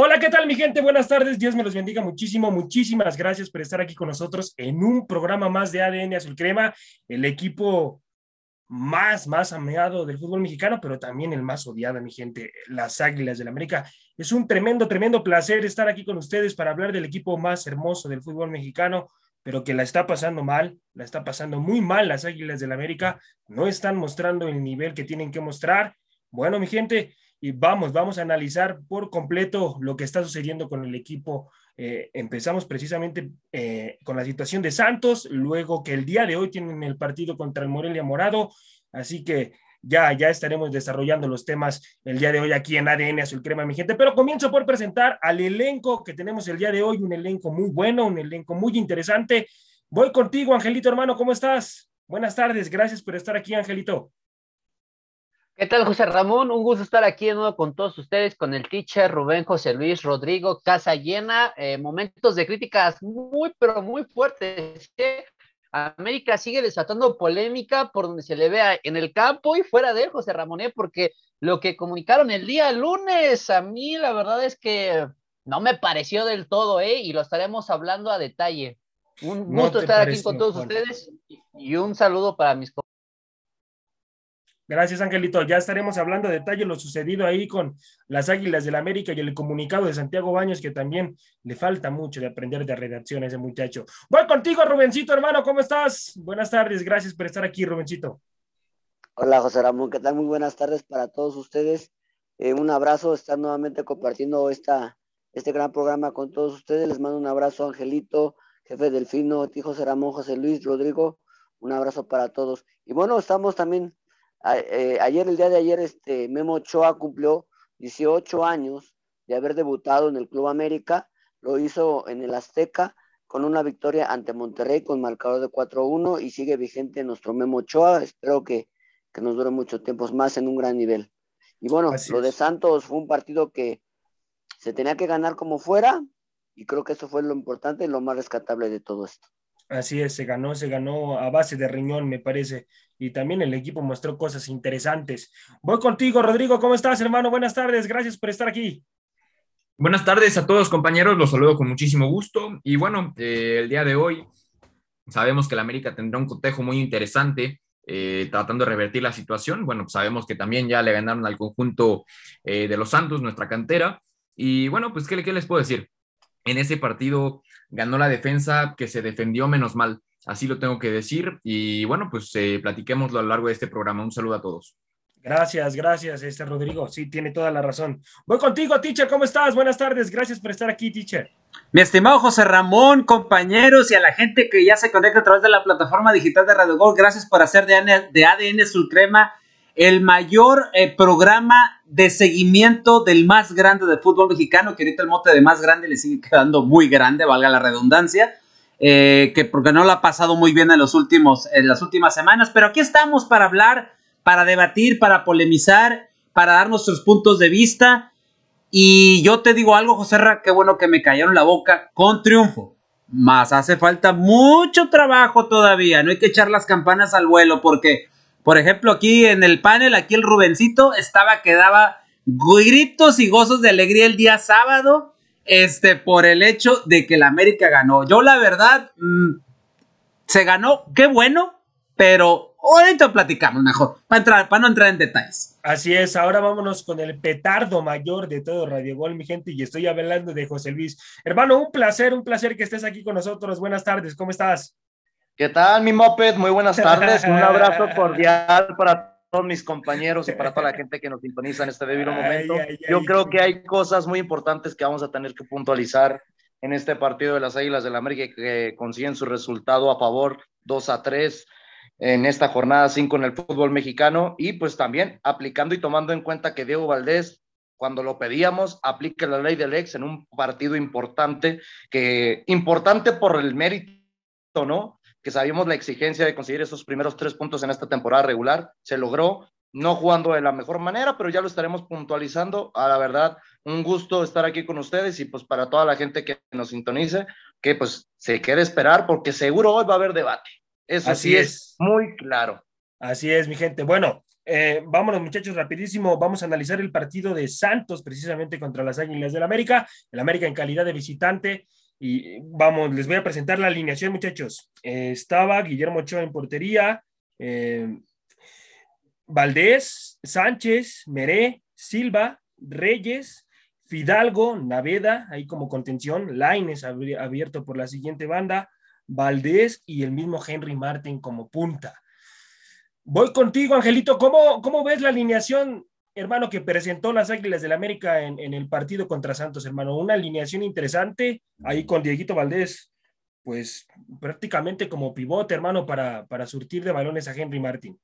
Hola, ¿qué tal mi gente? Buenas tardes, Dios me los bendiga muchísimo, muchísimas gracias por estar aquí con nosotros en un programa más de ADN Azul Crema, el equipo más, más amado del fútbol mexicano, pero también el más odiado, mi gente, las Águilas del América. Es un tremendo, tremendo placer estar aquí con ustedes para hablar del equipo más hermoso del fútbol mexicano, pero que la está pasando mal, la está pasando muy mal las Águilas del América, no están mostrando el nivel que tienen que mostrar. Bueno, mi gente, y vamos, vamos a analizar por completo lo que está sucediendo con el equipo. Eh, empezamos precisamente eh, con la situación de Santos, luego que el día de hoy tienen el partido contra el Morelia Morado, así que ya, ya estaremos desarrollando los temas el día de hoy aquí en ADN Azul Crema, mi gente. Pero comienzo por presentar al elenco que tenemos el día de hoy, un elenco muy bueno, un elenco muy interesante. Voy contigo, Angelito, hermano, ¿cómo estás? Buenas tardes, gracias por estar aquí, Angelito. ¿Qué tal, José Ramón? Un gusto estar aquí de nuevo con todos ustedes, con el teacher Rubén José Luis Rodrigo, casa llena, eh, momentos de críticas muy, pero muy fuertes. América sigue desatando polémica por donde se le vea en el campo y fuera de él, José Ramón, ¿eh? porque lo que comunicaron el día lunes, a mí la verdad es que no me pareció del todo, ¿eh? Y lo estaremos hablando a detalle. Un gusto estar aquí con todos ustedes y un saludo para mis compañeros Gracias, Angelito. Ya estaremos hablando de detalle lo sucedido ahí con las Águilas del América y el comunicado de Santiago Baños, que también le falta mucho de aprender de redacción a ese muchacho. Voy contigo, Rubencito, hermano. ¿Cómo estás? Buenas tardes. Gracias por estar aquí, Rubencito. Hola, José Ramón. ¿Qué tal? Muy buenas tardes para todos ustedes. Eh, un abrazo. Estar nuevamente compartiendo esta, este gran programa con todos ustedes. Les mando un abrazo, Angelito, jefe Delfino, tío José Ramón, José Luis, Rodrigo. Un abrazo para todos. Y bueno, estamos también eh, ayer, el día de ayer, este, Memo Ochoa cumplió 18 años de haber debutado en el Club América. Lo hizo en el Azteca con una victoria ante Monterrey con marcador de 4-1 y sigue vigente nuestro Memo Ochoa. Espero que, nos dure mucho tiempo más en un gran nivel. Y bueno, lo de Santos fue un partido que se tenía que ganar como fuera y creo que eso fue lo importante y lo más rescatable de todo esto. Así es, se ganó, se ganó a base de riñón, me parece. Y también el equipo mostró cosas interesantes. Voy contigo, Rodrigo. ¿Cómo estás, hermano? Buenas tardes. Gracias por estar aquí. Buenas tardes a todos, compañeros. Los saludo con muchísimo gusto. Y bueno, eh, el día de hoy sabemos que la América tendrá un cotejo muy interesante. Eh, tratando de revertir la situación. Bueno, sabemos que también ya le ganaron al conjunto eh, de los Santos, nuestra cantera. Y bueno, pues, ¿qué, ¿qué les puedo decir? En ese partido ganó la defensa que se defendió menos mal. Así lo tengo que decir. Y bueno, pues eh, platiquémoslo a lo largo de este programa. Un saludo a todos. Gracias, gracias, este Rodrigo. Sí, tiene toda la razón. Voy contigo, teacher. ¿Cómo estás? Buenas tardes. Gracias por estar aquí, teacher. Mi estimado José Ramón, compañeros y a la gente que ya se conecta a través de la plataforma digital de Radio Gol, gracias por hacer de ADN, de ADN Sulcrema el mayor eh, programa de seguimiento del más grande de fútbol mexicano, que ahorita el mote de más grande le sigue quedando muy grande, valga la redundancia, eh, que porque no lo ha pasado muy bien en, los últimos, en las últimas semanas, pero aquí estamos para hablar, para debatir, para polemizar, para dar nuestros puntos de vista. Y yo te digo algo, José Ra, qué bueno que me cayeron la boca con triunfo. Más hace falta mucho trabajo todavía, no hay que echar las campanas al vuelo porque por ejemplo, aquí en el panel, aquí el Rubencito estaba que daba gritos y gozos de alegría el día sábado, este, por el hecho de que la América ganó. Yo la verdad, mm, se ganó, qué bueno, pero ahorita platicamos mejor, para, entrar, para no entrar en detalles. Así es, ahora vámonos con el petardo mayor de todo Radio Gol, mi gente, y estoy hablando de José Luis. Hermano, un placer, un placer que estés aquí con nosotros. Buenas tardes, ¿cómo estás? ¿Qué tal, mi Moped? Muy buenas tardes. Un abrazo cordial para todos mis compañeros y para toda la gente que nos sintoniza en este debido momento. Yo creo que hay cosas muy importantes que vamos a tener que puntualizar en este partido de las Águilas del la América que consiguen su resultado a favor 2 a 3 en esta jornada 5 en el fútbol mexicano y pues también aplicando y tomando en cuenta que Diego Valdés cuando lo pedíamos, aplica la ley del ex en un partido importante, que importante por el mérito, ¿no? Que sabíamos la exigencia de conseguir esos primeros tres puntos en esta temporada regular. Se logró, no jugando de la mejor manera, pero ya lo estaremos puntualizando. A la verdad, un gusto estar aquí con ustedes y pues para toda la gente que nos sintonice, que pues se quede esperar porque seguro hoy va a haber debate. Eso sí es. muy claro. Así es, mi gente. Bueno, eh, vámonos muchachos rapidísimo. Vamos a analizar el partido de Santos precisamente contra las Águilas del América. El América en calidad de visitante. Y vamos, les voy a presentar la alineación muchachos. Eh, estaba Guillermo Ochoa en portería. Eh, Valdés, Sánchez, Meré, Silva, Reyes, Fidalgo, Naveda, ahí como contención, Laines abierto por la siguiente banda, Valdés y el mismo Henry Martin como punta. Voy contigo, Angelito. ¿Cómo, cómo ves la alineación, hermano, que presentó las Águilas del América en, en, el partido contra Santos, hermano? Una alineación interesante, ahí con Dieguito Valdés, pues prácticamente como pivote, hermano, para, para surtir de balones a Henry Martin.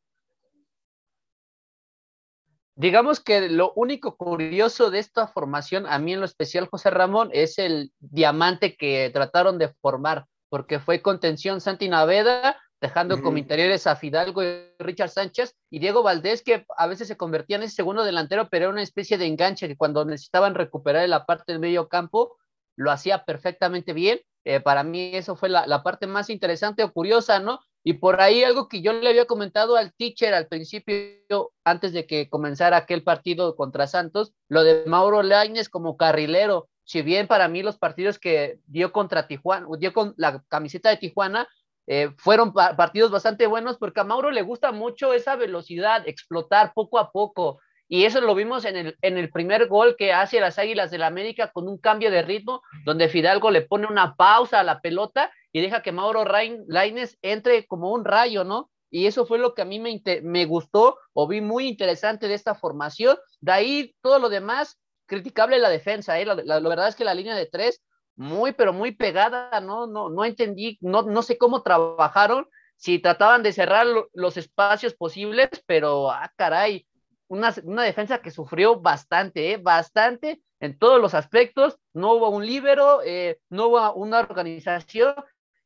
Digamos que lo único curioso de esta formación, a mí en lo especial, José Ramón, es el diamante que trataron de formar, porque fue contención Santi Naveda, dejando como interiores a Fidalgo y Richard Sánchez, y Diego Valdés, que a veces se convertía en ese segundo delantero, pero era una especie de enganche que cuando necesitaban recuperar la parte del medio campo, lo hacía perfectamente bien. Eh, para mí eso fue la, la, parte más interesante o curiosa, ¿no? Y por ahí algo que yo le había comentado al teacher al principio, antes de que comenzara aquel partido contra Santos, lo de Mauro Laines como carrilero. Si bien para mí los partidos que dio contra Tijuana, dio con la camiseta de Tijuana, eh, fueron partidos bastante buenos porque a Mauro le gusta mucho esa velocidad, explotar poco a poco. Y eso lo vimos en el, en el primer gol que hace las Águilas del la América con un cambio de ritmo, donde Fidalgo le pone una pausa a la pelota y deja que Mauro Laines entre como un rayo, ¿no? Y eso fue lo que a mí me, me gustó o vi muy interesante de esta formación. De ahí todo lo demás, criticable la defensa, ¿eh? La, verdad es que la línea de tres, muy, pero muy pegada, ¿no? No, no entendí, no, no sé cómo trabajaron, si trataban de cerrar los espacios posibles, pero, ah, caray, una, una, defensa que sufrió bastante, ¿eh? bastante en todos los aspectos. No hubo un líbero, eh, no hubo una organización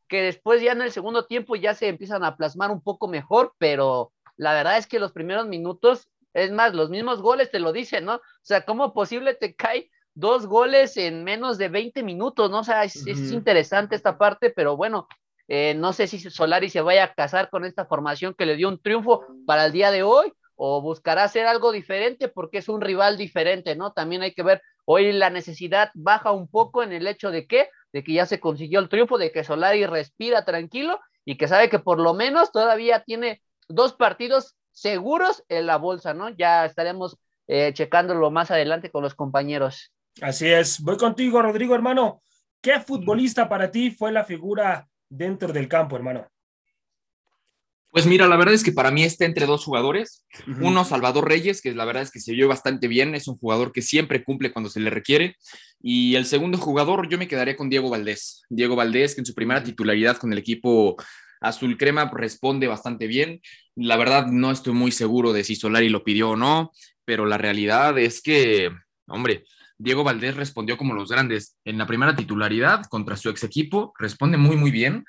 que después ya en el segundo tiempo ya se empiezan a plasmar un poco mejor, pero la verdad es que los primeros minutos, es más, los mismos goles te lo dicen, ¿no? O sea, ¿cómo posible te cae dos goles en menos de 20 minutos, ¿no? O sea, es, interesante esta parte, pero bueno, eh, no sé si Solari se vaya a casar con esta formación que le dio un triunfo para el día de hoy o buscará hacer algo diferente porque es un rival diferente, ¿no? También hay que ver, hoy la necesidad baja un poco en el hecho de que de que ya se consiguió el triunfo, de que Solari respira tranquilo y que sabe que por lo menos todavía tiene dos partidos seguros en la bolsa, ¿no? Ya estaremos eh, checándolo más adelante con los compañeros. Así es. Voy contigo, Rodrigo, hermano. ¿Qué futbolista para ti fue la figura dentro del campo, hermano? Pues mira, la verdad es que para mí está entre dos jugadores. Uno, Salvador Reyes, que la verdad es que se vio bastante bien, es un jugador que siempre cumple cuando se le requiere. Y el segundo jugador, yo me quedaría con Diego Valdés. Diego Valdés, que en su primera titularidad con el equipo azul crema responde bastante bien. La verdad no estoy muy seguro de si Solari lo pidió o no, pero la realidad es que, hombre, Diego Valdés respondió como los grandes. En la primera titularidad contra su ex equipo, responde muy, muy bien.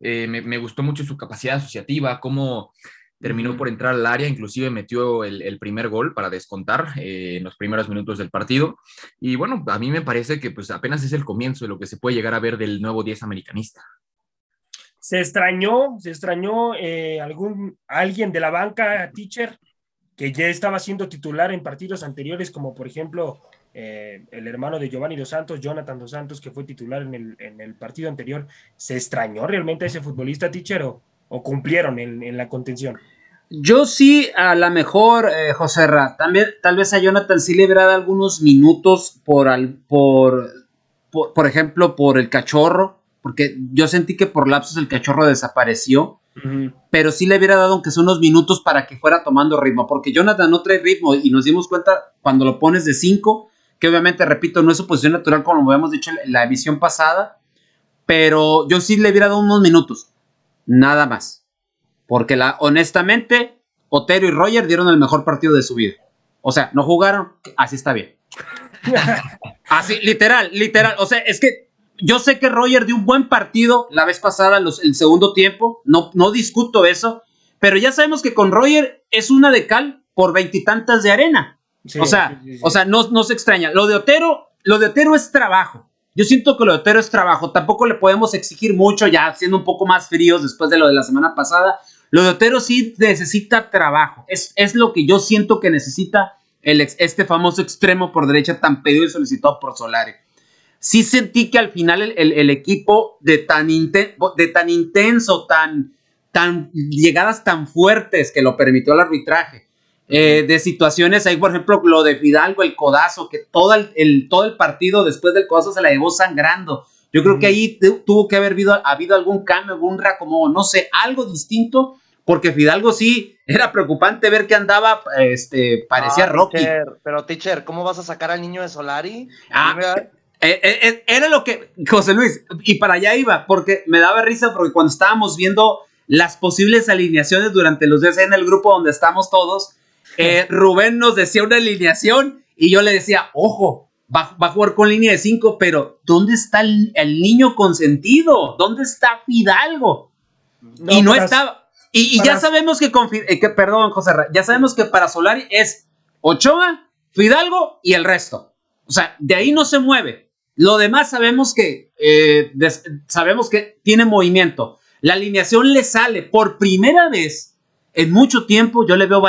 Eh, me, gustó mucho su capacidad asociativa, cómo terminó por entrar al área, inclusive metió el, primer gol para descontar eh, en los primeros minutos del partido. Y bueno, a mí me parece que pues apenas es el comienzo de lo que se puede llegar a ver del nuevo 10 americanista. Se extrañó, se extrañó eh, algún, alguien de la banca, teacher, que ya estaba siendo titular en partidos anteriores, como por ejemplo eh, el hermano de Giovanni Dos Santos, Jonathan Dos Santos, que fue titular en el, partido anterior, ¿se extrañó realmente a ese futbolista, teacher, o, cumplieron en, la contención? Yo sí, a la mejor, eh, José Ra, también tal vez a Jonathan sí le hubiera dado algunos minutos por, al, por, por, ejemplo, por el cachorro, porque yo sentí que por lapsos el cachorro desapareció, pero sí le hubiera dado aunque sea unos minutos para que fuera tomando ritmo, porque Jonathan no trae ritmo y nos dimos cuenta cuando lo pones de 5 que obviamente, repito, no es su posición natural como lo habíamos dicho en la emisión pasada, pero yo sí le hubiera dado unos minutos, nada más. Porque la, honestamente, Otero y Roger dieron el mejor partido de su vida. O sea, no jugaron, así está bien. así, literal, literal. O sea, es que yo sé que Roger dio un buen partido la vez pasada, el segundo tiempo, no, no discuto eso, pero ya sabemos que con Roger es una de cal por veintitantas de arena o sea, o sea, no, no se extraña. Lo de Otero, lo de Otero es trabajo. Yo siento que lo de Otero es trabajo. Tampoco le podemos exigir mucho, ya siendo un poco más fríos después de lo de la semana pasada. Lo de Otero sí necesita trabajo. Es, es lo que yo siento que necesita el este famoso extremo por derecha tan pedido y solicitado por Solari. Sí sentí que al final el, equipo de tan, de tan intenso, tan, tan llegadas tan fuertes que lo permitió el arbitraje, eh, de situaciones, ahí por ejemplo lo de Fidalgo, el codazo, que todo el, todo el partido después del codazo se la llevó sangrando. Yo creo que ahí tuvo que haber habido, habido algún cambio, algún como, no sé, algo distinto, porque Fidalgo sí era preocupante ver que andaba, este, parecía Rocky. pero teacher, ¿cómo vas a sacar al niño de Solari? Ah, eh, eh, era lo que, José Luis, y para allá iba, porque me daba risa porque cuando estábamos viendo las posibles alineaciones durante los días en el grupo donde estamos todos, eh, Rubén nos decía una alineación y yo le decía, ojo, va, a jugar con línea de 5, pero ¿dónde está el, niño consentido? ¿Dónde está Fidalgo? y no estaba. Y, ya sabemos que, con, eh, que, perdón, José, ya sabemos que para Solari es Ochoa, Fidalgo y el resto. O sea, de ahí no se mueve. Lo demás sabemos que, eh, sabemos que tiene movimiento. La alineación le sale por primera vez en mucho tiempo yo le veo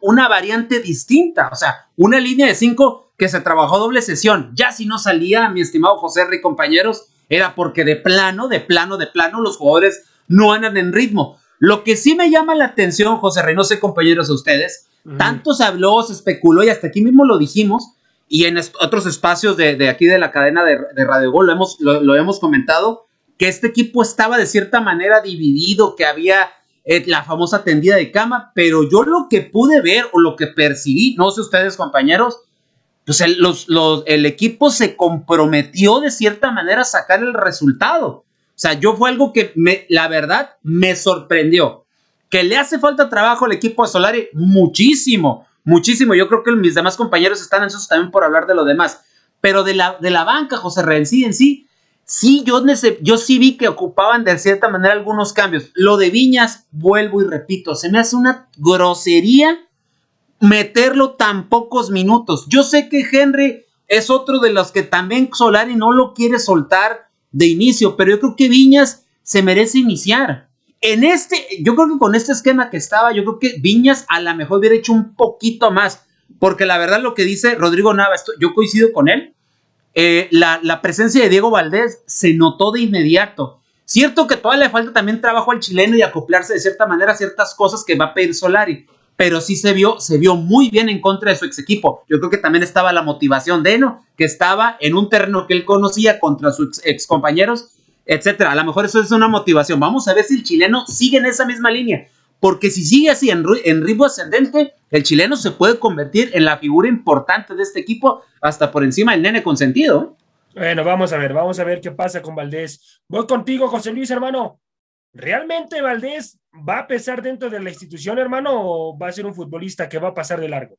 una variante distinta, o sea, una línea de cinco que se trabajó doble sesión. Ya si no salía, mi estimado José Rey, compañeros, era porque de plano, de plano, de plano, los jugadores no andan en ritmo. Lo que sí me llama la atención, José Rey, no sé, compañeros, a ustedes, tanto se habló, se especuló y hasta aquí mismo lo dijimos, y en otros espacios de, aquí de la cadena de, Radio Gol lo hemos, lo hemos comentado, que este equipo estaba de cierta manera dividido, que había eh, la famosa tendida de cama, pero yo lo que pude ver o lo que percibí, no sé ustedes compañeros, pues el, el equipo se comprometió de cierta manera a sacar el resultado. O sea, yo fue algo que la verdad me sorprendió. Que le hace falta trabajo al equipo de Solari, muchísimo, muchísimo. Yo creo que mis demás compañeros están ansiosos también por hablar de lo demás. Pero de la, de la banca, José Renzi en sí, sí, yo, yo sí vi que ocupaban de cierta manera algunos cambios. Lo de Viñas, vuelvo y repito, se me hace una grosería meterlo tan pocos minutos. Yo sé que Henry es otro de los que también Solari no lo quiere soltar de inicio, pero yo creo que Viñas se merece iniciar. En este, yo creo que con este esquema que estaba, yo creo que Viñas a lo mejor hubiera hecho un poquito más, porque la verdad lo que dice Rodrigo Nava, yo coincido con él, eh, la, presencia de Diego Valdés se notó de inmediato. Cierto que todavía le falta también trabajo al chileno y acoplarse de cierta manera a ciertas cosas que va a pedir Solari, pero sí se vio, se vio muy bien en contra de su ex equipo. Yo creo que también estaba la motivación de Eno, que estaba en un terreno que él conocía contra sus ex compañeros, etcétera. A lo mejor eso es una motivación. Vamos a ver si el chileno sigue en esa misma línea. Porque si sigue así en, en ritmo ascendente, el chileno se puede convertir en la figura importante de este equipo, hasta por encima del nene consentido. Bueno, vamos a ver, vamos a ver qué pasa con Valdés. Voy contigo, José Luis, hermano. ¿Realmente Valdés va a pesar dentro de la institución, hermano, o va a ser un futbolista que va a pasar de largo?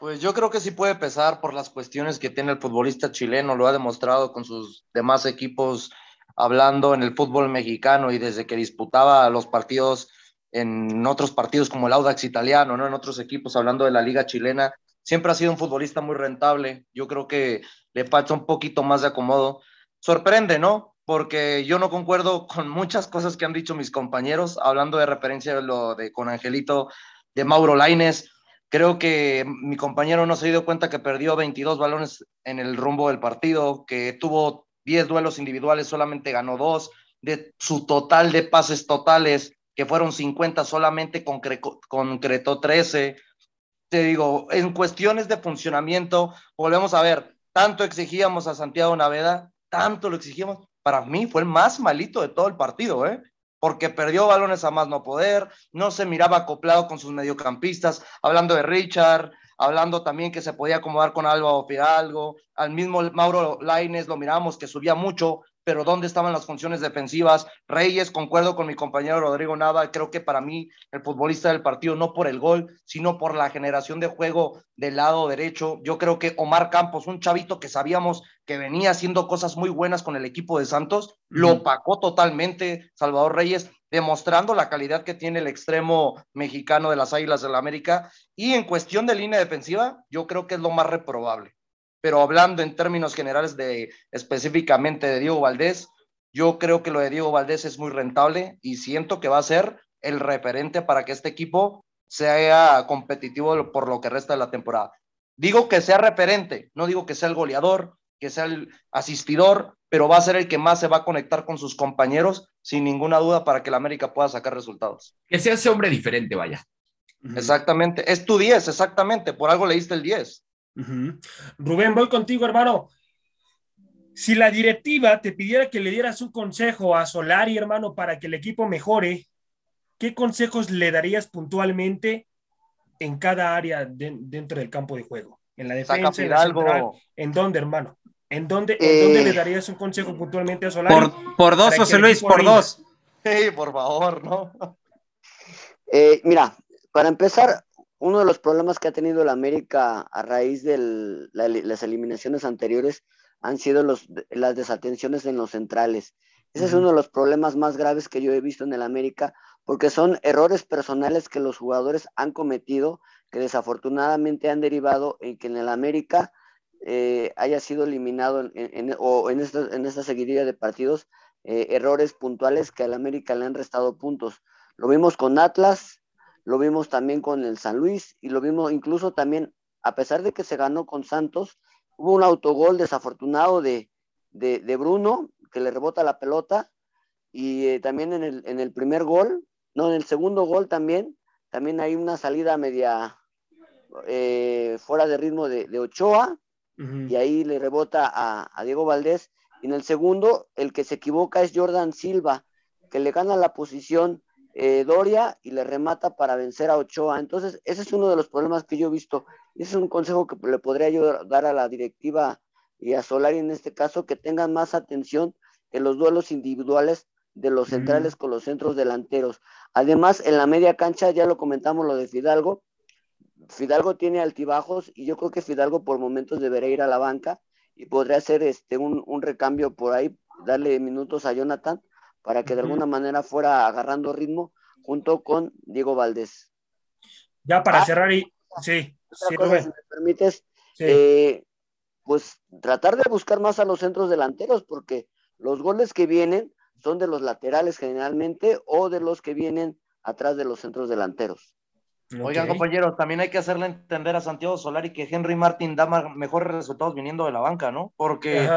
Pues yo creo que sí puede pesar por las cuestiones que tiene el futbolista chileno, lo ha demostrado con sus demás equipos hablando en el fútbol mexicano y desde que disputaba los partidos en otros partidos como el Audax italiano, ¿no? En otros equipos, hablando de la liga chilena, siempre ha sido un futbolista muy rentable. Yo creo que le falta un poquito más de acomodo. Sorprende, ¿no? Porque yo no concuerdo con muchas cosas que han dicho mis compañeros, hablando de referencia de lo de con Angelito, de Mauro Laines. Creo que mi compañero no se dio cuenta que perdió 22 balones en el rumbo del partido, que tuvo 10 duelos individuales, solamente ganó dos. De su total de pases totales, que fueron 50, solamente concretó 13. Te digo, en cuestiones de funcionamiento, volvemos a ver, tanto exigíamos a Santiago Naveda, tanto lo exigíamos. Para mí fue el más malito de todo el partido, ¿eh? porque perdió balones a más no poder, no se miraba acoplado con sus mediocampistas, hablando de Richard, hablando también que se podía acomodar con Álvaro Fidalgo, al mismo Mauro Laines lo miramos que subía mucho, pero ¿dónde estaban las funciones defensivas? Reyes, concuerdo con mi compañero Rodrigo Nava, creo que para mí el futbolista del partido, no por el gol, sino por la generación de juego del lado derecho. Yo creo que Omar Campos, un chavito que sabíamos que venía haciendo cosas muy buenas con el equipo de Santos, lo opacó totalmente Salvador Reyes, demostrando la calidad que tiene el extremo mexicano de las Águilas del la América. Y en cuestión de línea defensiva, yo creo que es lo más reprobable pero hablando en términos generales de específicamente de Diego Valdés, yo creo que lo de Diego Valdés es muy rentable y siento que va a ser el referente para que este equipo sea competitivo por lo que resta de la temporada. Digo que sea referente, no digo que sea el goleador, que sea el asistidor, pero va a ser el que más se va a conectar con sus compañeros, sin ninguna duda, para que la América pueda sacar resultados. Que sea ese hombre diferente, vaya. Exactamente, es tu 10, exactamente, por algo leíste el 10. Rubén, voy contigo, hermano. Si la directiva te pidiera que le dieras un consejo a Solari, hermano, para que el equipo mejore, ¿qué consejos le darías puntualmente en cada área dentro del campo de juego? En la defensa, en, la ¿en dónde, hermano? ¿En dónde, ¿En le eh, darías un consejo puntualmente a Solari? Por, por dos, José Luis, por dos. Sí, por favor, ¿no? Eh, mira, para empezar, uno de los problemas que ha tenido la América a raíz de las eliminaciones anteriores han sido los, las desatenciones en los centrales. Ese es uno de los problemas más graves que yo he visto en el América, porque son errores personales que los jugadores han cometido, que desafortunadamente han derivado en que en el América eh, haya sido eliminado en, o en esta, en esta seguidilla de partidos eh, errores puntuales que al América le han restado puntos. Lo vimos con Atlas, lo vimos también con el San Luis y lo vimos incluso también, a pesar de que se ganó con Santos, hubo un autogol desafortunado de, de, Bruno que le rebota la pelota y eh, también en el, en el primer gol, no, en el segundo gol también, también hay una salida media eh, fuera de ritmo de, Ochoa y ahí le rebota a, a Diego Valdés y en el segundo el que se equivoca es Jordan Silva que le gana la posición eh, Doria y le remata para vencer a Ochoa. Entonces, ese es uno de los problemas que yo he visto. Ese es un consejo que le podría yo dar a la directiva y a Solari en este caso, que tengan más atención en los duelos individuales de los centrales con los centros delanteros. Además, en la media cancha, ya lo comentamos lo de Fidalgo, Fidalgo tiene altibajos y yo creo que Fidalgo por momentos debería ir a la banca y podría hacer este un, un recambio por ahí, darle minutos a Jonathan para que de alguna manera fuera agarrando ritmo junto con Diego Valdés. Ya para ah, cerrar y sí, si me permites, eh, pues tratar de buscar más a los centros delanteros, porque los goles que vienen son de los laterales generalmente o de los que vienen atrás de los centros delanteros. Oigan, compañeros, también hay que hacerle entender a Santiago Solari que Henry Martin da mejores resultados viniendo de la banca, ¿no? Porque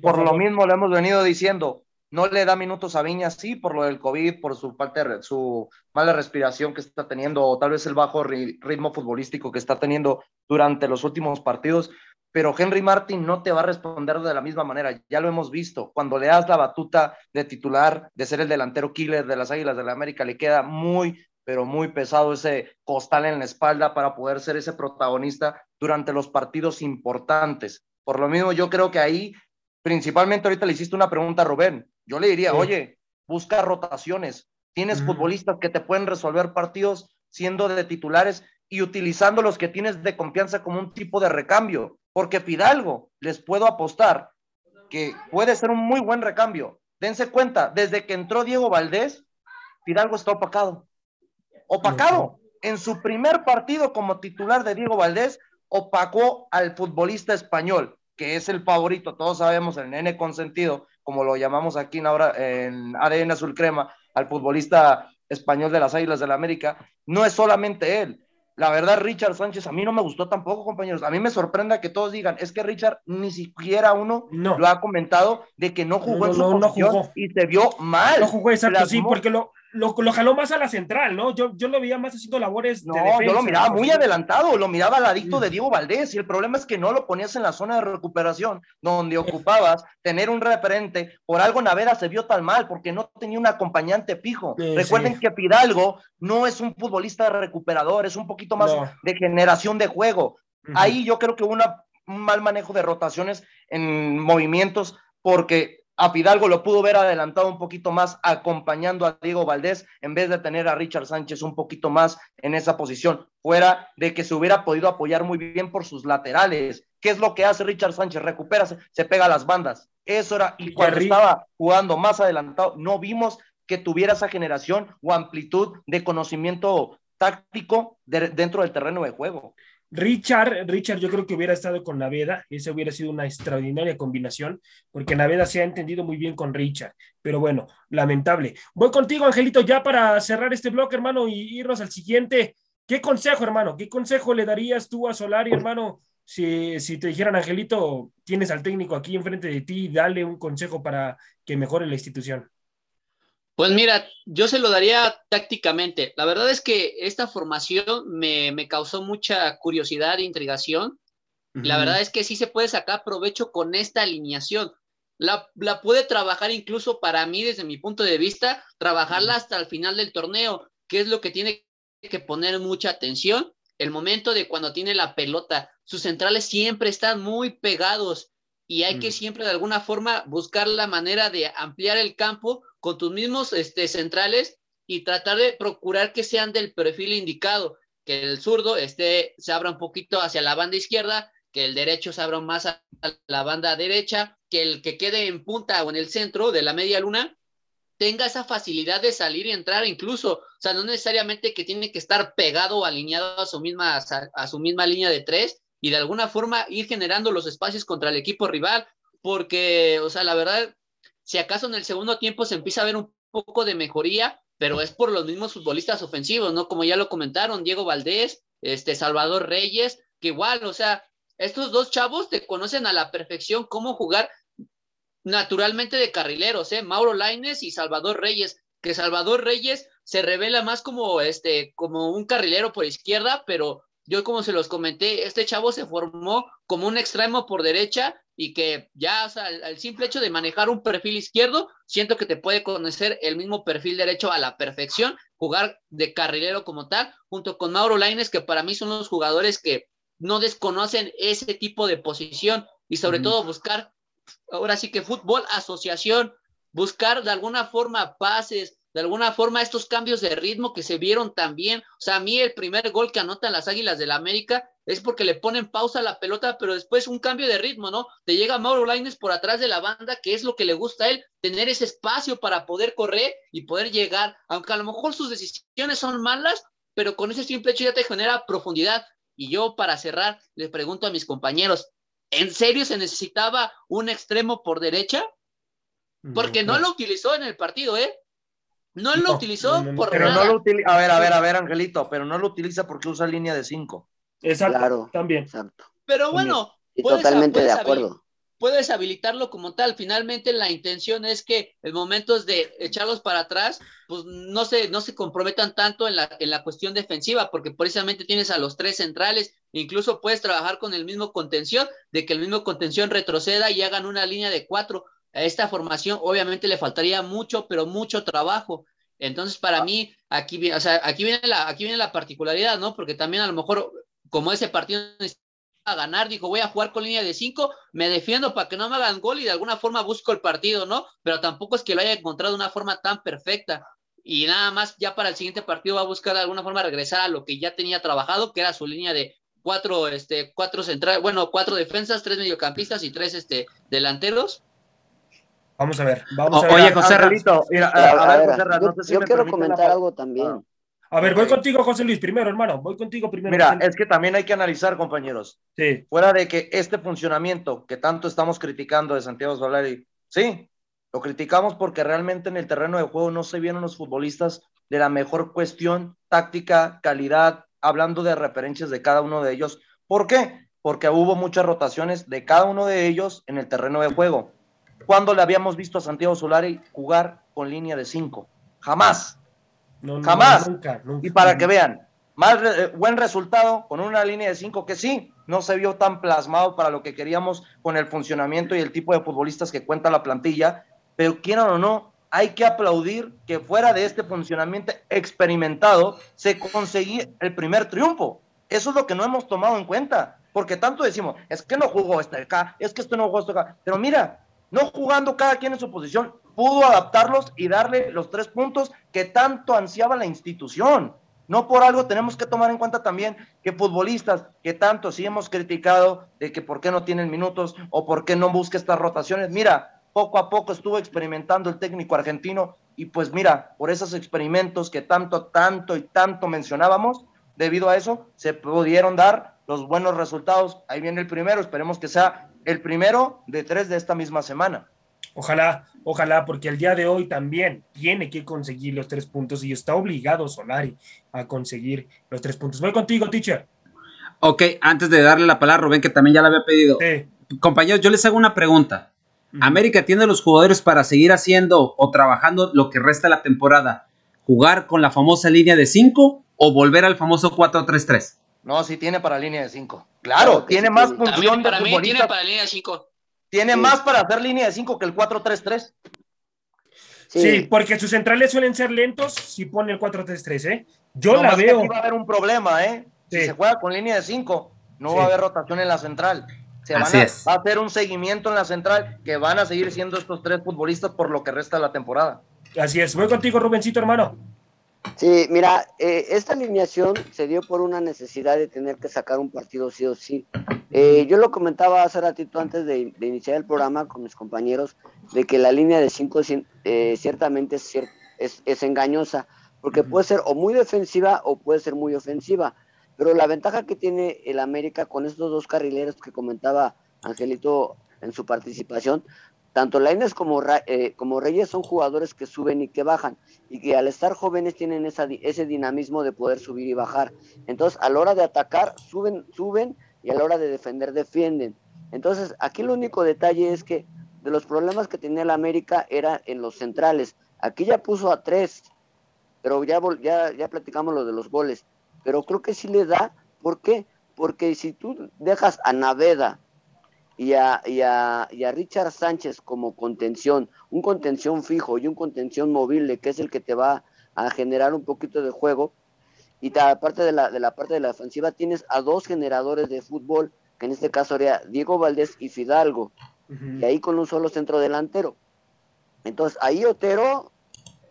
por, lo mismo le hemos venido diciendo, no le da minutos a Viña, sí, por lo del COVID, por su falta de, su mala respiración que está teniendo, o tal vez el bajo ritmo futbolístico que está teniendo durante los últimos partidos, pero Henry Martin no te va a responder de la misma manera, ya lo hemos visto, cuando le das la batuta de titular, de ser el delantero killer de las Águilas de la América, le queda muy, pero muy pesado ese costal en la espalda para poder ser ese protagonista durante los partidos importantes. Por lo mismo, yo creo que ahí, principalmente ahorita le hiciste una pregunta a Rubén, yo le diría, oye, busca rotaciones. Tienes futbolistas que te pueden resolver partidos siendo de titulares y utilizando los que tienes de confianza como un tipo de recambio. Porque Fidalgo, les puedo apostar que puede ser un muy buen recambio. Dense cuenta, desde que entró Diego Valdés, Fidalgo está opacado. Opacado. En su primer partido como titular de Diego Valdés, opacó al futbolista español, que es el favorito, todos sabemos, el nene consentido como lo llamamos aquí en, ahora, en ADN Azul Crema, al futbolista español de las Águilas del la América, no es solamente él. La verdad, Richard Sánchez, a mí no me gustó tampoco, compañeros. A mí me sorprende que todos digan, es que Richard ni siquiera uno lo ha comentado de que no jugó en su posición y se vio mal. No jugó, exacto, sí, porque lo, lo, lo, jaló más a la central, ¿no? Yo, yo lo veía más haciendo labores no, yo lo miraba muy adelantado, lo miraba al adicto de Diego Valdés, y el problema es que no lo ponías en la zona de recuperación, donde ocupabas tener un referente. Por algo Navera se vio tan mal, porque no tenía un acompañante fijo. Recuerden que Pidalgo no es un futbolista de recuperador, es un poquito más de generación de juego. Ahí yo creo que hubo un mal manejo de rotaciones en movimientos, porque a Fidalgo lo pudo ver adelantado un poquito más acompañando a Diego Valdés en vez de tener a Richard Sánchez un poquito más en esa posición, fuera de que se hubiera podido apoyar muy bien por sus laterales. ¿Qué es lo que hace Richard Sánchez? Recupera, se pega a las bandas. Eso era, y cuando estaba jugando más adelantado, no vimos que tuviera esa generación o amplitud de conocimiento táctico dentro del terreno de juego. Richard, Richard, yo creo que hubiera estado con Naveda, esa hubiera sido una extraordinaria combinación, porque Naveda se ha entendido muy bien con Richard, pero bueno, lamentable. Voy contigo, Angelito, ya para cerrar este bloque, hermano, y irnos al siguiente. ¿Qué consejo, hermano? ¿Qué consejo le darías tú a Solari, hermano? Si, si te dijeran, Angelito, tienes al técnico aquí enfrente de ti, dale un consejo para que mejore la institución. Pues mira, yo se lo daría tácticamente. La verdad es que esta formación me, causó mucha curiosidad e intrigación. La verdad es que sí se puede sacar provecho con esta alineación. La, la, puede trabajar incluso para mí, desde mi punto de vista, trabajarla hasta el final del torneo, que es lo que tiene que poner mucha atención. El momento de cuando tiene la pelota, sus centrales siempre están muy pegados y hay que siempre de alguna forma buscar la manera de ampliar el campo con tus mismos este, centrales y tratar de procurar que sean del perfil indicado, que el zurdo este, se abra un poquito hacia la banda izquierda, que el derecho se abra más a la banda derecha, que el que quede en punta o en el centro de la media luna tenga esa facilidad de salir y entrar incluso, o sea, no necesariamente que tiene que estar pegado o alineado a su misma, a su misma línea de tres y de alguna forma ir generando los espacios contra el equipo rival, porque, o sea, la verdad, si acaso en el segundo tiempo se empieza a ver un poco de mejoría, pero es por los mismos futbolistas ofensivos, ¿no? Como ya lo comentaron, Diego Valdés, este Salvador Reyes, que igual, o sea, estos dos chavos te conocen a la perfección cómo jugar naturalmente de carrileros, ¿eh? Mauro Laines y Salvador Reyes, que Salvador Reyes se revela más como este como un carrilero por izquierda, pero yo como se los comenté, este chavo se formó como un extremo por derecha y que ya, o sea, el, simple hecho de manejar un perfil izquierdo, siento que te puede conocer el mismo perfil derecho a la perfección, jugar de carrilero como tal, junto con Mauro Laines, que para mí son los jugadores que no desconocen ese tipo de posición y sobre todo buscar, ahora sí que fútbol, asociación, buscar de alguna forma pases, de alguna forma estos cambios de ritmo que se vieron también. O sea, a mí el primer gol que anotan las Águilas del la América es porque le ponen pausa a la pelota, pero después un cambio de ritmo, ¿no? Te llega Mauro Laines por atrás de la banda, que es lo que le gusta a él, tener ese espacio para poder correr y poder llegar, aunque a lo mejor sus decisiones son malas, pero con ese simple hecho ya te genera profundidad. Y yo para cerrar, les pregunto a mis compañeros, ¿en serio se necesitaba un extremo por derecha? Porque no lo utilizó en el partido, ¿eh? No lo utilizó por pero No lo a ver, a ver, a ver, Angelito, pero no lo utiliza porque usa línea de 5. Exacto, claro, también. Exacto. Pero bueno, totalmente de acuerdo. Puedes habilitarlo como tal. Finalmente la intención es que en momentos de echarlos para atrás, pues no se, no se comprometan tanto en la, en la cuestión defensiva, porque precisamente tienes a los tres centrales, incluso puedes trabajar con el mismo contención, de que el mismo contención retroceda y hagan una línea de cuatro a esta formación obviamente le faltaría mucho, pero mucho trabajo. Entonces, para ah. mí, aquí, o sea, aquí, viene la, aquí viene la particularidad, ¿no? Porque también a lo mejor, como ese partido a ganar, dijo, voy a jugar con línea de cinco, me defiendo para que no me hagan gol y de alguna forma busco el partido, ¿no? Pero tampoco es que lo haya encontrado de una forma tan perfecta. Y nada más, ya para el siguiente partido va a buscar de alguna forma regresar a lo que ya tenía trabajado, que era su línea de cuatro, este, cuatro centrales, bueno, cuatro defensas, tres mediocampistas y tres, este, delanteros Vamos a ver, vamos a ver. Oye, José Luis, yo, quiero comentar algo también. A ver, voy contigo, José Luis, primero, hermano. Voy contigo primero. Mira, es que también hay que analizar, compañeros. Sí. Fuera de que este funcionamiento que tanto estamos criticando de Santiago Solari, sí, lo criticamos porque realmente en el terreno de juego no se vieron los futbolistas de la mejor cuestión, táctica, calidad, hablando de referencias de cada uno de ellos. ¿Por qué? Porque hubo muchas rotaciones de cada uno de ellos en el terreno de juego ¿Cuándo le habíamos visto a Santiago Solari jugar con línea de 5? Jamás. Jamás. nunca, y para que vean, más eh, buen resultado con una línea de 5 que sí, no se vio tan plasmado para lo que queríamos con el funcionamiento y el tipo de futbolistas que cuenta la plantilla, pero quieran o no, hay que aplaudir que fuera de este funcionamiento experimentado se conseguía el primer triunfo. Eso es lo que no hemos tomado en cuenta, porque tanto decimos, es que no jugó este acá, es que esto no jugó esto acá, pero mira, no jugando cada quien en su posición, pudo adaptarlos y darle los tres puntos que tanto ansiaba la institución. No por algo tenemos que tomar en cuenta también que futbolistas que tanto sí hemos criticado de que por qué no tienen minutos o por qué no busca estas rotaciones. Mira, poco a poco estuvo experimentando el técnico argentino y pues mira, por esos experimentos que tanto, tanto y tanto mencionábamos, debido a eso se pudieron dar los buenos resultados. Ahí viene el primero, esperemos que sea el primero de tres de esta misma semana. Ojalá, ojalá, porque el día de hoy también tiene que conseguir los tres puntos y está obligado Solari a conseguir los tres puntos. Voy contigo, teacher. Ok, antes de darle la palabra a Rubén, que también ya la había pedido. Compañeros, yo les hago una pregunta. ¿América tiene los jugadores para seguir haciendo o trabajando lo que resta de la temporada? ¿Jugar con la famosa línea de 5 o volver al famoso 4-3-3? No, sí tiene para línea de 5. Claro, tiene más función para mí tiene para línea de 5. Tiene más para hacer línea de 5 que el 4-3-3. Sí. porque sus centrales suelen ser lentos si pone el 4-3-3, ¿eh? Yo la veo. Que va a haber un problema, ¿eh? Si se juega con línea de 5, no va a haber rotación en la central. Se van a, Va a hacer un seguimiento en la central que van a seguir siendo estos tres futbolistas por lo que resta de la temporada. Así es. Voy contigo, Rubencito, hermano. Sí, mira, eh, esta alineación se dio por una necesidad de tener que sacar un partido sí o sí. Eh, yo lo comentaba hace ratito antes de, iniciar el programa con mis compañeros, de que la línea de cinco eh, ciertamente es, es, engañosa, porque puede ser o muy defensiva o puede ser muy ofensiva. Pero la ventaja que tiene el América con estos dos carrileros que comentaba Angelito en su participación, tanto Laines como, eh, como Reyes son jugadores que suben y que bajan, y que al estar jóvenes tienen ese dinamismo de poder subir y bajar. Entonces, a la hora de atacar, suben, suben, y a la hora de defender, defienden. Entonces, aquí el único detalle es que de los problemas que tenía el América era en los centrales. Aquí ya puso a tres, pero ya, ya, ya platicamos lo de los goles. Pero creo que sí le da. ¿Por qué? Porque si tú dejas a Naveda, y a, y, a, y a, Richard Sánchez como contención, un contención fijo y un contención móvil, que es el que te va a generar un poquito de juego. Y aparte de la, de la parte de la ofensiva, tienes a dos generadores de fútbol, que en este caso sería Diego Valdés y Fidalgo, y ahí con un solo centro delantero. Entonces, ahí Otero,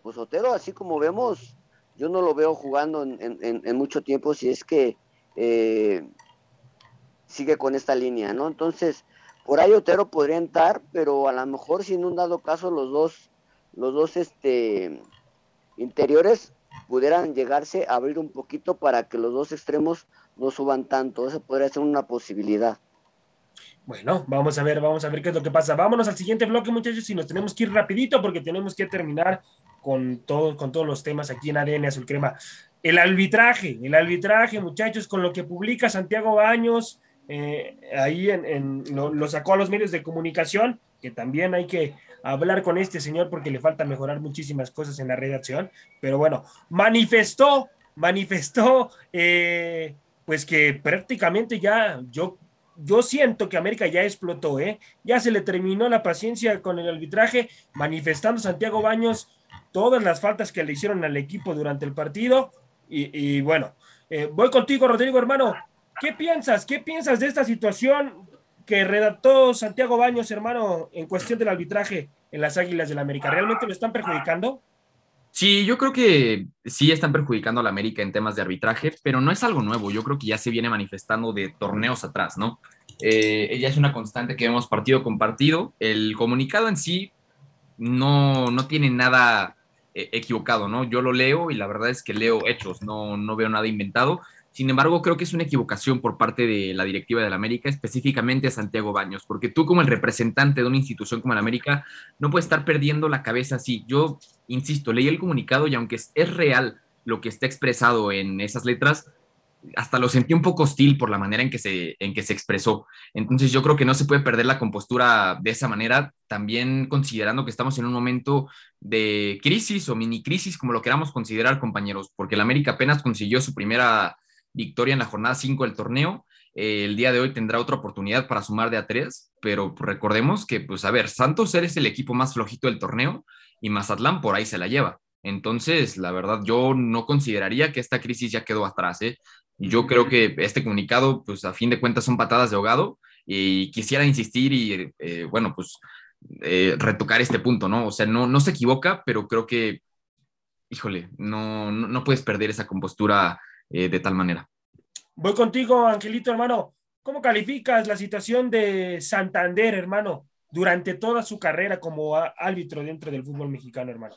pues Otero, así como vemos, yo no lo veo jugando en, en, mucho tiempo si es que eh, sigue con esta línea, ¿no? Entonces, ahí Otero podría entrar, pero a lo mejor si en un dado caso los dos, los dos este, interiores pudieran llegarse a abrir un poquito para que los dos extremos no suban tanto. Eso podría ser una posibilidad. Bueno, vamos a ver, vamos a ver qué es lo que pasa. Vámonos al siguiente bloque, muchachos, y nos tenemos que ir rapidito porque tenemos que terminar con, todo, con todos los temas aquí en ADN Azul Crema. El arbitraje, el arbitraje, muchachos, con lo que publica Santiago Baños, eh, ahí en, lo, sacó a los medios de comunicación, que también hay que hablar con este señor porque le falta mejorar muchísimas cosas en la redacción, pero bueno, manifestó, manifestó, eh, pues que prácticamente ya yo, yo siento que América ya explotó, ¿eh? ya se le terminó la paciencia con el arbitraje, manifestando Santiago Baños todas las faltas que le hicieron al equipo durante el partido, y, bueno, eh, voy contigo, Rodrigo, hermano. ¿Qué piensas? ¿Qué piensas de esta situación que redactó Santiago Baños, hermano, en cuestión del arbitraje en las Águilas del la América? ¿Realmente lo están perjudicando? Sí, yo creo que sí están perjudicando a la América en temas de arbitraje, pero no es algo nuevo. Yo creo que ya se viene manifestando de torneos atrás, ¿no? Eh, es una constante que vemos partido con partido. El comunicado en sí no, no tiene nada eh, equivocado, ¿no? Yo lo leo y la verdad es que leo hechos, no, no veo nada inventado. Sin embargo, creo que es una equivocación por parte de la directiva de la América, específicamente Santiago Baños, porque tú como el representante de una institución como la América no puedes estar perdiendo la cabeza así. Yo, insisto, leí el comunicado y aunque es, real lo que está expresado en esas letras, hasta lo sentí un poco hostil por la manera en que, se, en que se expresó. Entonces yo creo que no se puede perder la compostura de esa manera, también considerando que estamos en un momento de crisis o mini crisis, como lo queramos considerar, compañeros, porque la América apenas consiguió su primera victoria en la jornada 5 del torneo. Eh, el día de hoy tendrá otra oportunidad para sumar de a 3, pero recordemos que, pues, a ver, Santos es el equipo más flojito del torneo y Mazatlán por ahí se la lleva. Entonces, la verdad, yo no consideraría que esta crisis ya quedó atrás. ¿eh? Yo creo que este comunicado, pues, a fin de cuentas son patadas de ahogado y quisiera insistir y, eh, bueno, pues, retocar este punto, ¿no? O sea, no, no se equivoca, pero creo que, híjole, no, no, no puedes perder esa compostura eh, de tal manera. Voy contigo, Angelito, hermano. ¿Cómo calificas la situación de Santander, hermano, durante toda su carrera como árbitro dentro del fútbol mexicano, hermano?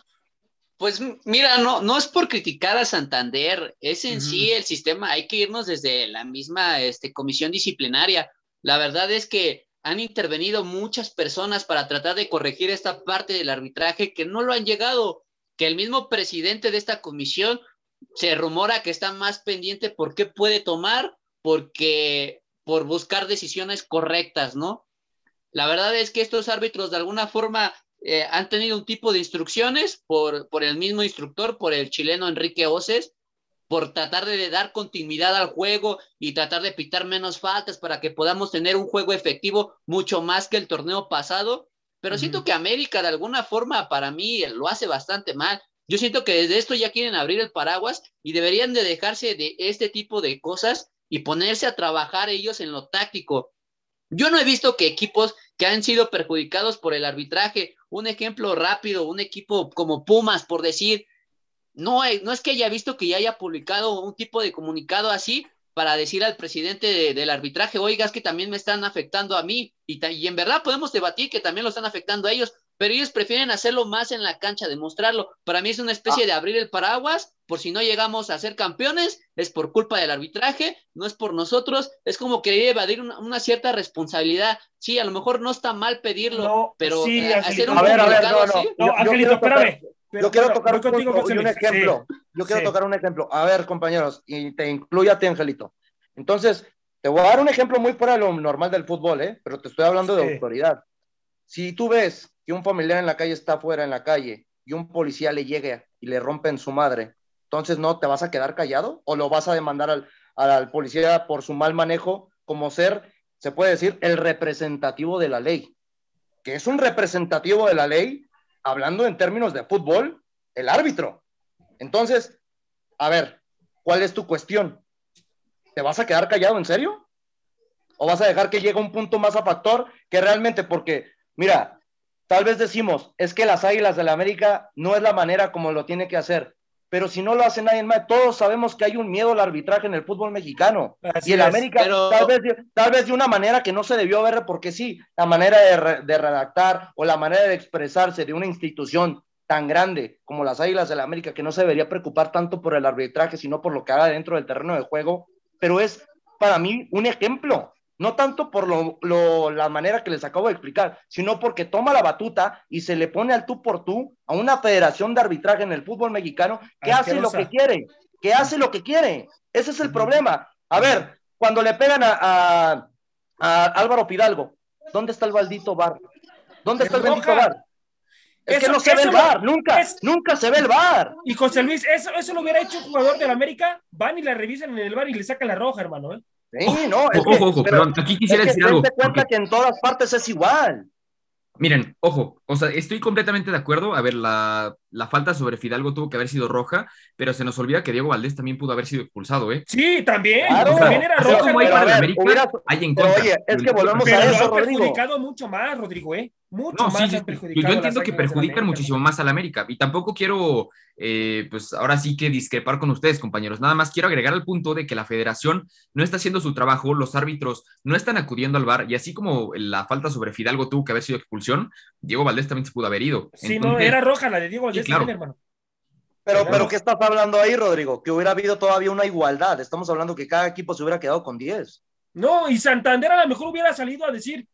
Pues mira, no, no es por criticar a Santander, es en sí el sistema, hay que irnos desde la misma este, comisión disciplinaria. La verdad es que han intervenido muchas personas para tratar de corregir esta parte del arbitraje que no lo han llegado, que el mismo presidente de esta comisión se rumora que está más pendiente por qué puede tomar, porque por buscar decisiones correctas, ¿no? La verdad es que estos árbitros de alguna forma eh, han tenido un tipo de instrucciones por, por el mismo instructor, por el chileno Enrique Oces, por tratar de dar continuidad al juego y tratar de pitar menos faltas para que podamos tener un juego efectivo mucho más que el torneo pasado. Pero siento que América de alguna forma para mí lo hace bastante mal. Yo siento que desde esto ya quieren abrir el paraguas y deberían de dejarse de este tipo de cosas y ponerse a trabajar ellos en lo táctico. Yo no he visto que equipos que han sido perjudicados por el arbitraje, un ejemplo rápido, un equipo como Pumas, por decir, no, no es que haya visto que ya haya publicado un tipo de comunicado así para decir al presidente del arbitraje, oiga, es que también me están afectando a mí, y, en verdad podemos debatir que también lo están afectando a ellos, pero ellos prefieren hacerlo más en la cancha, demostrarlo. Para mí es una especie ah. de abrir el paraguas, por si no llegamos a ser campeones, es por culpa del arbitraje, no es por nosotros, es como querer evadir una, cierta responsabilidad. Sí, a lo mejor no está mal pedirlo, pero eh, hacer un a ver, a ver, no, no, no, Angelito, espérame. Yo quiero tocar un, ejemplo. Yo quiero tocar un ejemplo. A ver, compañeros, y te incluyo a ti, Angelito. Entonces, te voy a dar un ejemplo muy fuera de lo normal del fútbol, ¿eh? Pero te estoy hablando de autoridad. Si tú ves que un familiar en la calle está afuera en la calle y un policía le llegue y le rompen su madre, entonces no te vas a quedar callado o lo vas a demandar al, al policía por su mal manejo como ser, se puede decir, el representativo de la ley. Que es un representativo de la ley, hablando en términos de fútbol, el árbitro. Entonces, a ver, ¿cuál es tu cuestión? ¿Te vas a quedar callado en serio? ¿O vas a dejar que llegue un punto más a factor que realmente, porque, mira, Tal vez decimos, es que las Águilas de la América no es la manera como lo tiene que hacer, pero si no lo hace nadie más, todos sabemos que hay un miedo al arbitraje en el fútbol mexicano. y el América, tal, vez, tal vez de una manera que no se debió ver, porque sí, la manera de, de redactar o la manera de expresarse de una institución tan grande como las Águilas de la América, que no se debería preocupar tanto por el arbitraje, sino por lo que haga dentro del terreno de juego, pero es para mí un ejemplo no tanto por lo, la manera que les acabo de explicar, sino porque toma la batuta y se le pone al tú por tú a una federación de arbitraje en el fútbol mexicano que hace lo que quiere, que hace lo que quiere. Ese es el problema. A ver, cuando le pegan a, Álvaro Pidalgo, ¿dónde está el maldito bar? ¿Dónde está el bendito bar? Es que no se ve el bar, nunca, nunca se ve el bar. Y José Luis, eso, eso lo hubiera hecho un jugador del América, van y la revisan en el bar y le sacan la roja, hermano. ¿eh? Sí, no, es ojo, ojo, perdón, aquí quisiera decir algo. cuenta que en todas partes es igual. Miren, ojo, o sea, estoy completamente de acuerdo. A ver, la, la, falta sobre Fidalgo tuvo que haber sido roja, pero se nos olvida que Diego Valdés también pudo haber sido expulsado, ¿eh? Sí, también. también era roja. Como hay para América, hay en contra. Oye, es que volvemos a eso, Rodrigo. perjudicado mucho más, Rodrigo, ¿eh? Mucho más sí, Yo entiendo que perjudican muchísimo más al América y tampoco quiero, eh, pues ahora sí que discrepar con ustedes, compañeros. Nada más quiero agregar al punto de que la federación no está haciendo su trabajo, los árbitros no están acudiendo al bar y así como la falta sobre Fidalgo tuvo que haber sido expulsión, Diego Valdés también se pudo haber ido. Sí, no, era roja la de Diego Valdés también, hermano. Pero, pero, ¿qué estás hablando ahí, Rodrigo? Que hubiera habido todavía una igualdad. Estamos hablando que cada equipo se hubiera quedado con 10. No, y Santander a lo mejor hubiera salido a decir,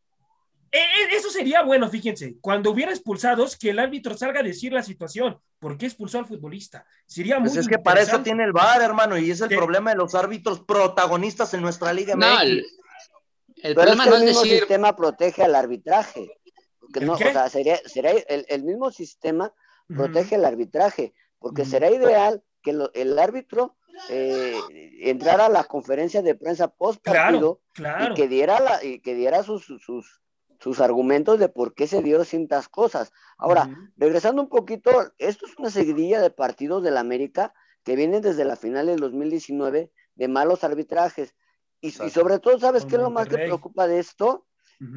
eso sería bueno, fíjense, cuando hubiera expulsados, que el árbitro salga a decir la situación, ¿por qué expulsó al futbolista? Sería pues muy es que para eso tiene el VAR, hermano, y es el problema de los árbitros protagonistas en nuestra liga. No, el, problema es que el mismo sistema protege al arbitraje. no, o sea, sería, el, mismo sistema protege el arbitraje, porque será ideal que el árbitro eh, entrara a la conferencia de prensa post partido y que diera la, y que diera sus, sus, sus argumentos de por qué se dieron ciertas cosas. Ahora, regresando un poquito, esto es una seguidilla de partidos del América que vienen desde la final del 2019 de malos arbitrajes. Y, sobre todo, ¿sabes qué es lo más que preocupa de esto?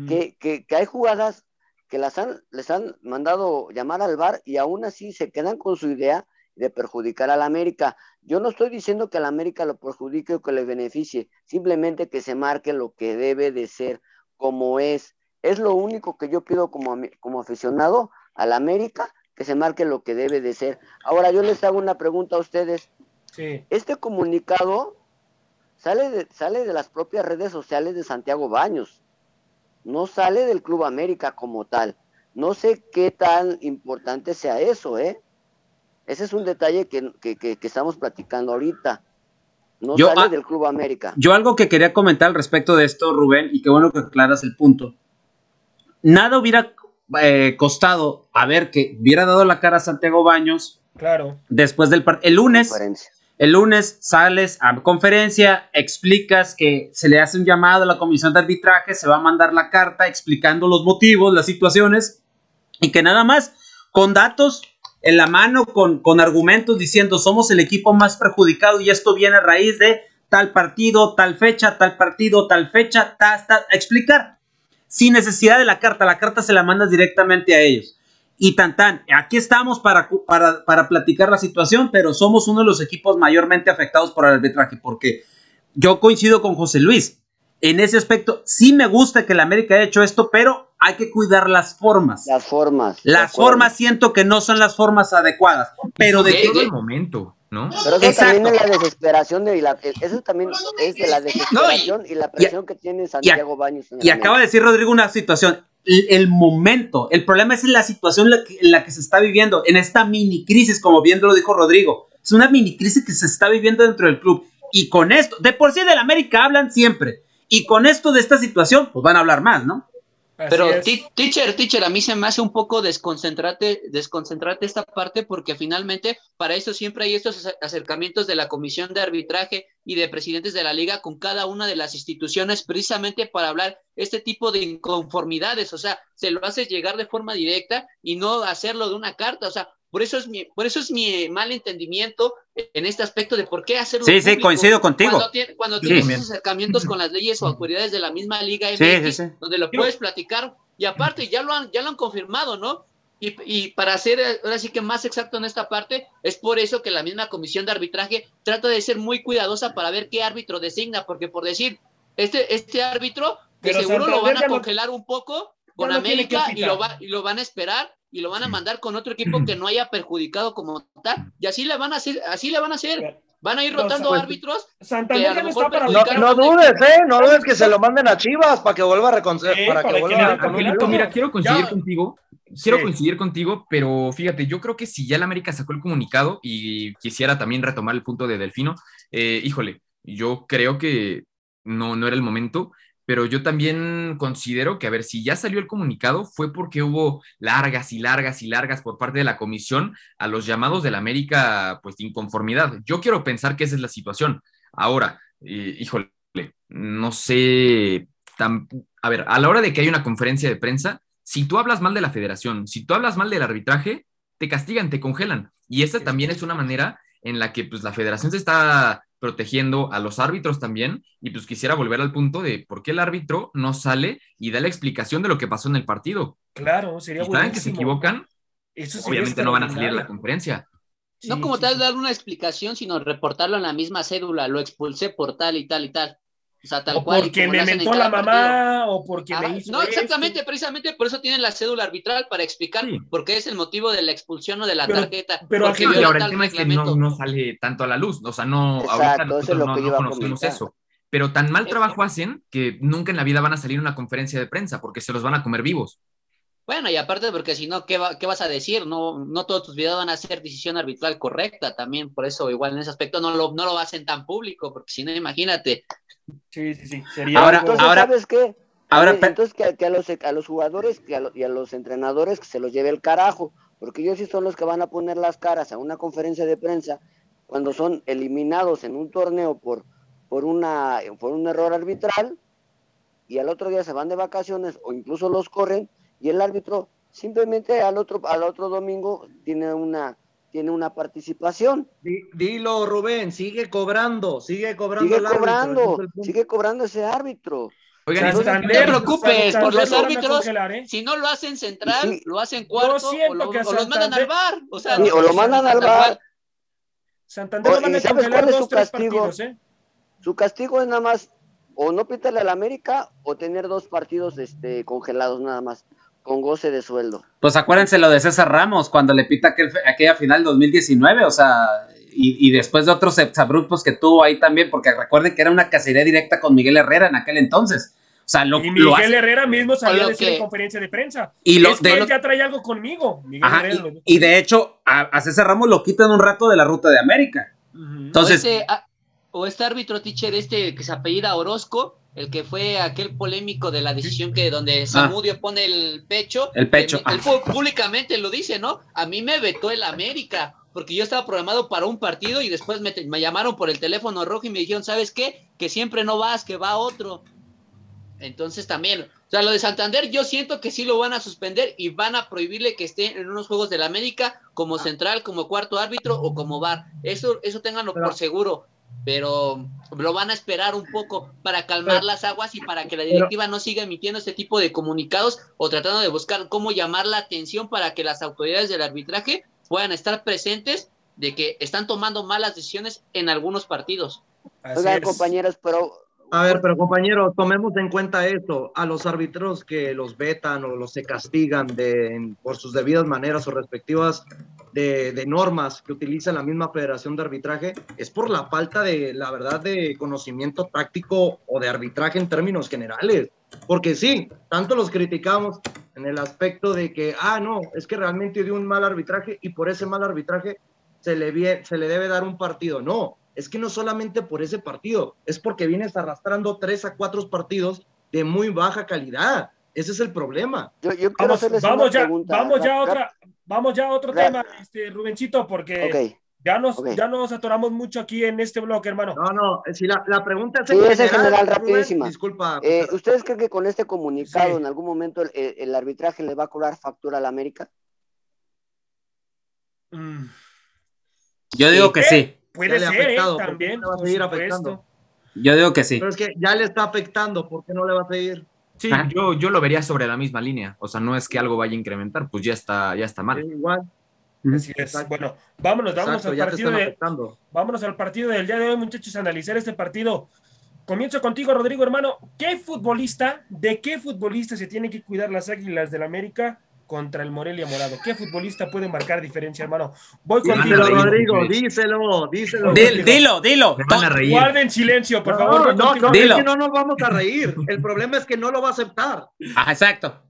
que, que, hay jugadas que las han, les han mandado llamar al bar y aún así se quedan con su idea de perjudicar al América. Yo no estoy diciendo que al América lo perjudique o que le beneficie, simplemente que se marque lo que debe de ser como es. Es lo único que yo pido como, como aficionado al América, que se marque lo que debe de ser. Ahora yo les hago una pregunta a ustedes. Este comunicado sale de, sale de las propias redes sociales de Santiago Baños, no sale del Club América como tal. No sé qué tan importante sea eso, ¿eh? Ese es un detalle que, estamos platicando ahorita. No sale del Club América. Yo algo que quería comentar al respecto de esto, Rubén, y qué bueno que aclaras el punto. Nada hubiera eh, costado a ver que hubiera dado la cara a Santiago Baños. Claro. Después del partido. El lunes. El lunes sales a conferencia, explicas que se le hace un llamado a la comisión de arbitraje, se va a mandar la carta explicando los motivos, las situaciones, y que nada más, con datos en la mano, con, con argumentos diciendo somos el equipo más perjudicado y esto viene a raíz de tal partido, tal fecha, tal partido, tal fecha, ta, ta, explicar sin necesidad de la carta. La carta se la mandas directamente a ellos. Y tan tan, aquí estamos para, para, para platicar la situación, pero somos uno de los equipos mayormente afectados por el arbitraje, porque yo coincido con José Luis. En ese aspecto, sí me gusta que la América haya hecho esto, pero hay que cuidar las formas. Las formas. Las formas siento que no son las formas adecuadas. Pero de todo el momento. ¿No? Pero eso también es la desesperación de la, eso también es de la desesperación y, la presión que tiene Santiago Baños. y acaba de decir Rodrigo una situación, el, momento, el problema es la situación en la, que, se está viviendo, en esta mini crisis, como bien lo dijo Rodrigo, es una mini crisis que se está viviendo dentro del club. Y con esto, de por sí del América hablan siempre, y con esto de esta situación, pues van a hablar más, ¿no? Pero teacher, teacher, a mí se me hace un poco desconcentrarte, desconcentrarte esta parte porque finalmente para eso siempre hay estos acercamientos de la comisión de arbitraje y de presidentes de la liga con cada una de las instituciones precisamente para hablar este tipo de inconformidades, o sea, se lo hace llegar de forma directa y no hacerlo de una carta, o sea, por eso es mi, por eso es mi mal entendimiento en este aspecto de por qué hacerlo. Sí, sí, coincido contigo. Cuando, tienes esos acercamientos con las leyes o autoridades de la misma Liga MX, donde lo puedes platicar, y aparte ya lo han, ya lo han confirmado, ¿no? Y, y, para ser ahora sí que más exacto en esta parte, es por eso que la misma comisión de arbitraje trata de ser muy cuidadosa para ver qué árbitro designa, porque por decir, este, este árbitro, que seguro lo van a congelar un poco con América y lo, va, y lo van a esperar y lo van a mandar con otro equipo que no haya perjudicado como tal. Y así le van a hacer, así le van a hacer. Van a ir rotando pues, árbitros. Santander que está para no, no dudes, ¿eh? No dudes que se lo manden a Chivas para que vuelva a reconciliar. para, que vuelva a Mira, quiero coincidir contigo. Quiero coincidir contigo, pero fíjate, yo creo que si ya el América sacó el comunicado y quisiera también retomar el punto de Delfino, eh, híjole, yo creo que no, no era el momento pero yo también considero que, a ver, si ya salió el comunicado fue porque hubo largas y largas y largas por parte de la comisión a los llamados de la América, pues, de inconformidad. Yo quiero pensar que esa es la situación. Ahora, eh, híjole, no sé, a ver, a la hora de que hay una conferencia de prensa, si tú hablas mal de la federación, si tú hablas mal del arbitraje, te castigan, te congelan. Y esa también es una manera en la que pues la federación se está protegiendo a los árbitros también. Y pues quisiera volver al punto de por qué el árbitro no sale y da la explicación de lo que pasó en el partido. Claro, sería bueno. saben que se equivocan, obviamente no van a salir a la conferencia. no como tal dar una explicación, sino reportarlo en la misma cédula, lo expulsé por tal y tal y tal. O sea, tal cual. Porque me mentó la mamá o porque me hizo. No, exactamente, precisamente por eso tienen la cédula arbitral para explicar por qué es el motivo de la expulsión o de la tarjeta. Pero aquí ahora el tema es que no, sale tanto a la luz. O sea, no, ahorita nosotros no, no conocemos eso. Pero tan mal trabajo hacen que nunca en la vida van a salir a una conferencia de prensa porque se los van a comer vivos. Bueno, y aparte porque si no, ¿qué, ¿qué, vas a decir? No, no todos tus videos van a ser decisión arbitral correcta también, por eso igual en ese aspecto no lo, no lo hacen tan público, porque si no, imagínate, Sí, sí, sí. Sería ahora, entonces, ¿sabes qué? Ahora, entonces que, a, los, a los jugadores y a los entrenadores que se los lleve el carajo, porque ellos sí son los que van a poner las caras a una conferencia de prensa cuando son eliminados en un torneo por, por, una, por un error arbitral y al otro día se van de vacaciones o incluso los corren y el árbitro simplemente al otro, al otro domingo tiene una tiene una participación. Dilo, Rubén, sigue cobrando, sigue cobrando. Sigue cobrando, sigue cobrando ese árbitro. Oigan, no te preocupes por los árbitros. ¿eh? Si no lo hacen central, lo hacen cuarto o, lo, los mandan al bar. O, sea, o lo mandan al bar. Santander lo manda congelar dos, su castigo? Partidos, ¿eh? Su castigo es nada más o no pitarle al América o tener dos partidos este, congelados nada más. Con goce de sueldo. Pues acuérdense lo de César Ramos cuando le pita aquel, aquella final 2019, o sea, y, y después de otros exabruptos que tuvo ahí también, porque recuerden que era una cacería directa con Miguel Herrera en aquel entonces. O sea, lo, y Miguel lo hace- Herrera mismo salió a decir en que- conferencia de prensa. Y lo- es que de él lo- ya trae algo conmigo. Miguel Ajá, Herrera lo- y, y de hecho, a, a César Ramos lo quitan un rato de la ruta de América. Entonces, o, este, ah, o este árbitro teacher, este que se apellida Orozco, el que fue aquel polémico de la decisión que donde Samudio pone el pecho. Ah. El pecho, Él, ah. públicamente lo dice, ¿no? A mí me vetó el América, porque yo estaba programado para un partido y después me, me llamaron por el teléfono rojo y me dijeron, ¿sabes qué? Que siempre no vas, que va otro. Entonces también, o sea, lo de Santander yo siento que sí lo van a suspender y van a prohibirle que esté en unos juegos del América como central, como cuarto árbitro o como VAR. Eso, eso ténganlo Pero- por seguro, pero lo van a esperar un poco para calmar Pero- las aguas y para que la directiva no siga emitiendo este tipo de comunicados o tratando de buscar cómo llamar la atención para que las autoridades del arbitraje puedan estar presentes de que están tomando malas decisiones en algunos partidos. Así Oigan, es. compañeros, pero A ver, pero compañeros, tomemos en cuenta esto. A los árbitros que los vetan o los se castigan de, en- por sus debidas maneras o respectivas de, normas que utiliza la misma Federación de Arbitraje, es por la falta de, la verdad, de conocimiento táctico o de arbitraje en términos generales. Porque sí, tanto los criticamos en el aspecto de que, ah, no, es que realmente dio un mal arbitraje y por ese mal arbitraje se le, se le debe dar un partido. No, es que no solamente por ese partido, es porque vienes arrastrando tres a cuatro partidos de muy baja calidad. Ese es el problema. yo, yo quiero Vamos, ya, pregunta. vamos ya otra, vamos ya a otro Rap- tema, este, Rubencito, porque ya nos, ya nos atoramos mucho aquí en este bloque, hermano. No, no, si la, la pregunta es Sí, es en general, Rubén, rapidísima. disculpa. Eh, ¿Ustedes creen que con este comunicado Sí. en algún momento el, arbitraje le va a cobrar factura a la América? Mm, yo digo que sí. puede ser, ¿eh? afectado, ¿por qué también, le va a seguir afectando? Yo digo que sí. Pero es que ya le está afectando, ¿por qué no le va a seguir? Sí, Ah. yo, yo lo vería sobre la misma línea. O sea, no es que algo vaya a incrementar, pues ya está, ya está mal. Es igual. Así es. Exacto. Bueno, vámonos, vámonos Exacto, al partido de, vámonos al partido del día de hoy, muchachos, a analizar este partido. Comienzo contigo, Rodrigo, hermano. ¿Qué futbolista, de qué futbolista se tiene que cuidar las Águilas del América contra el Morelia Morado? ¿Qué futbolista puede marcar diferencia, hermano? Voy contigo. Díselo, Rodrigo, díselo, díselo. Dil- dilo, dilo. Van a reír. Guarden silencio, por No, favor. no, no, Dilo. es que no nos vamos a reír. El problema es que no lo va a aceptar. Ajá, exacto.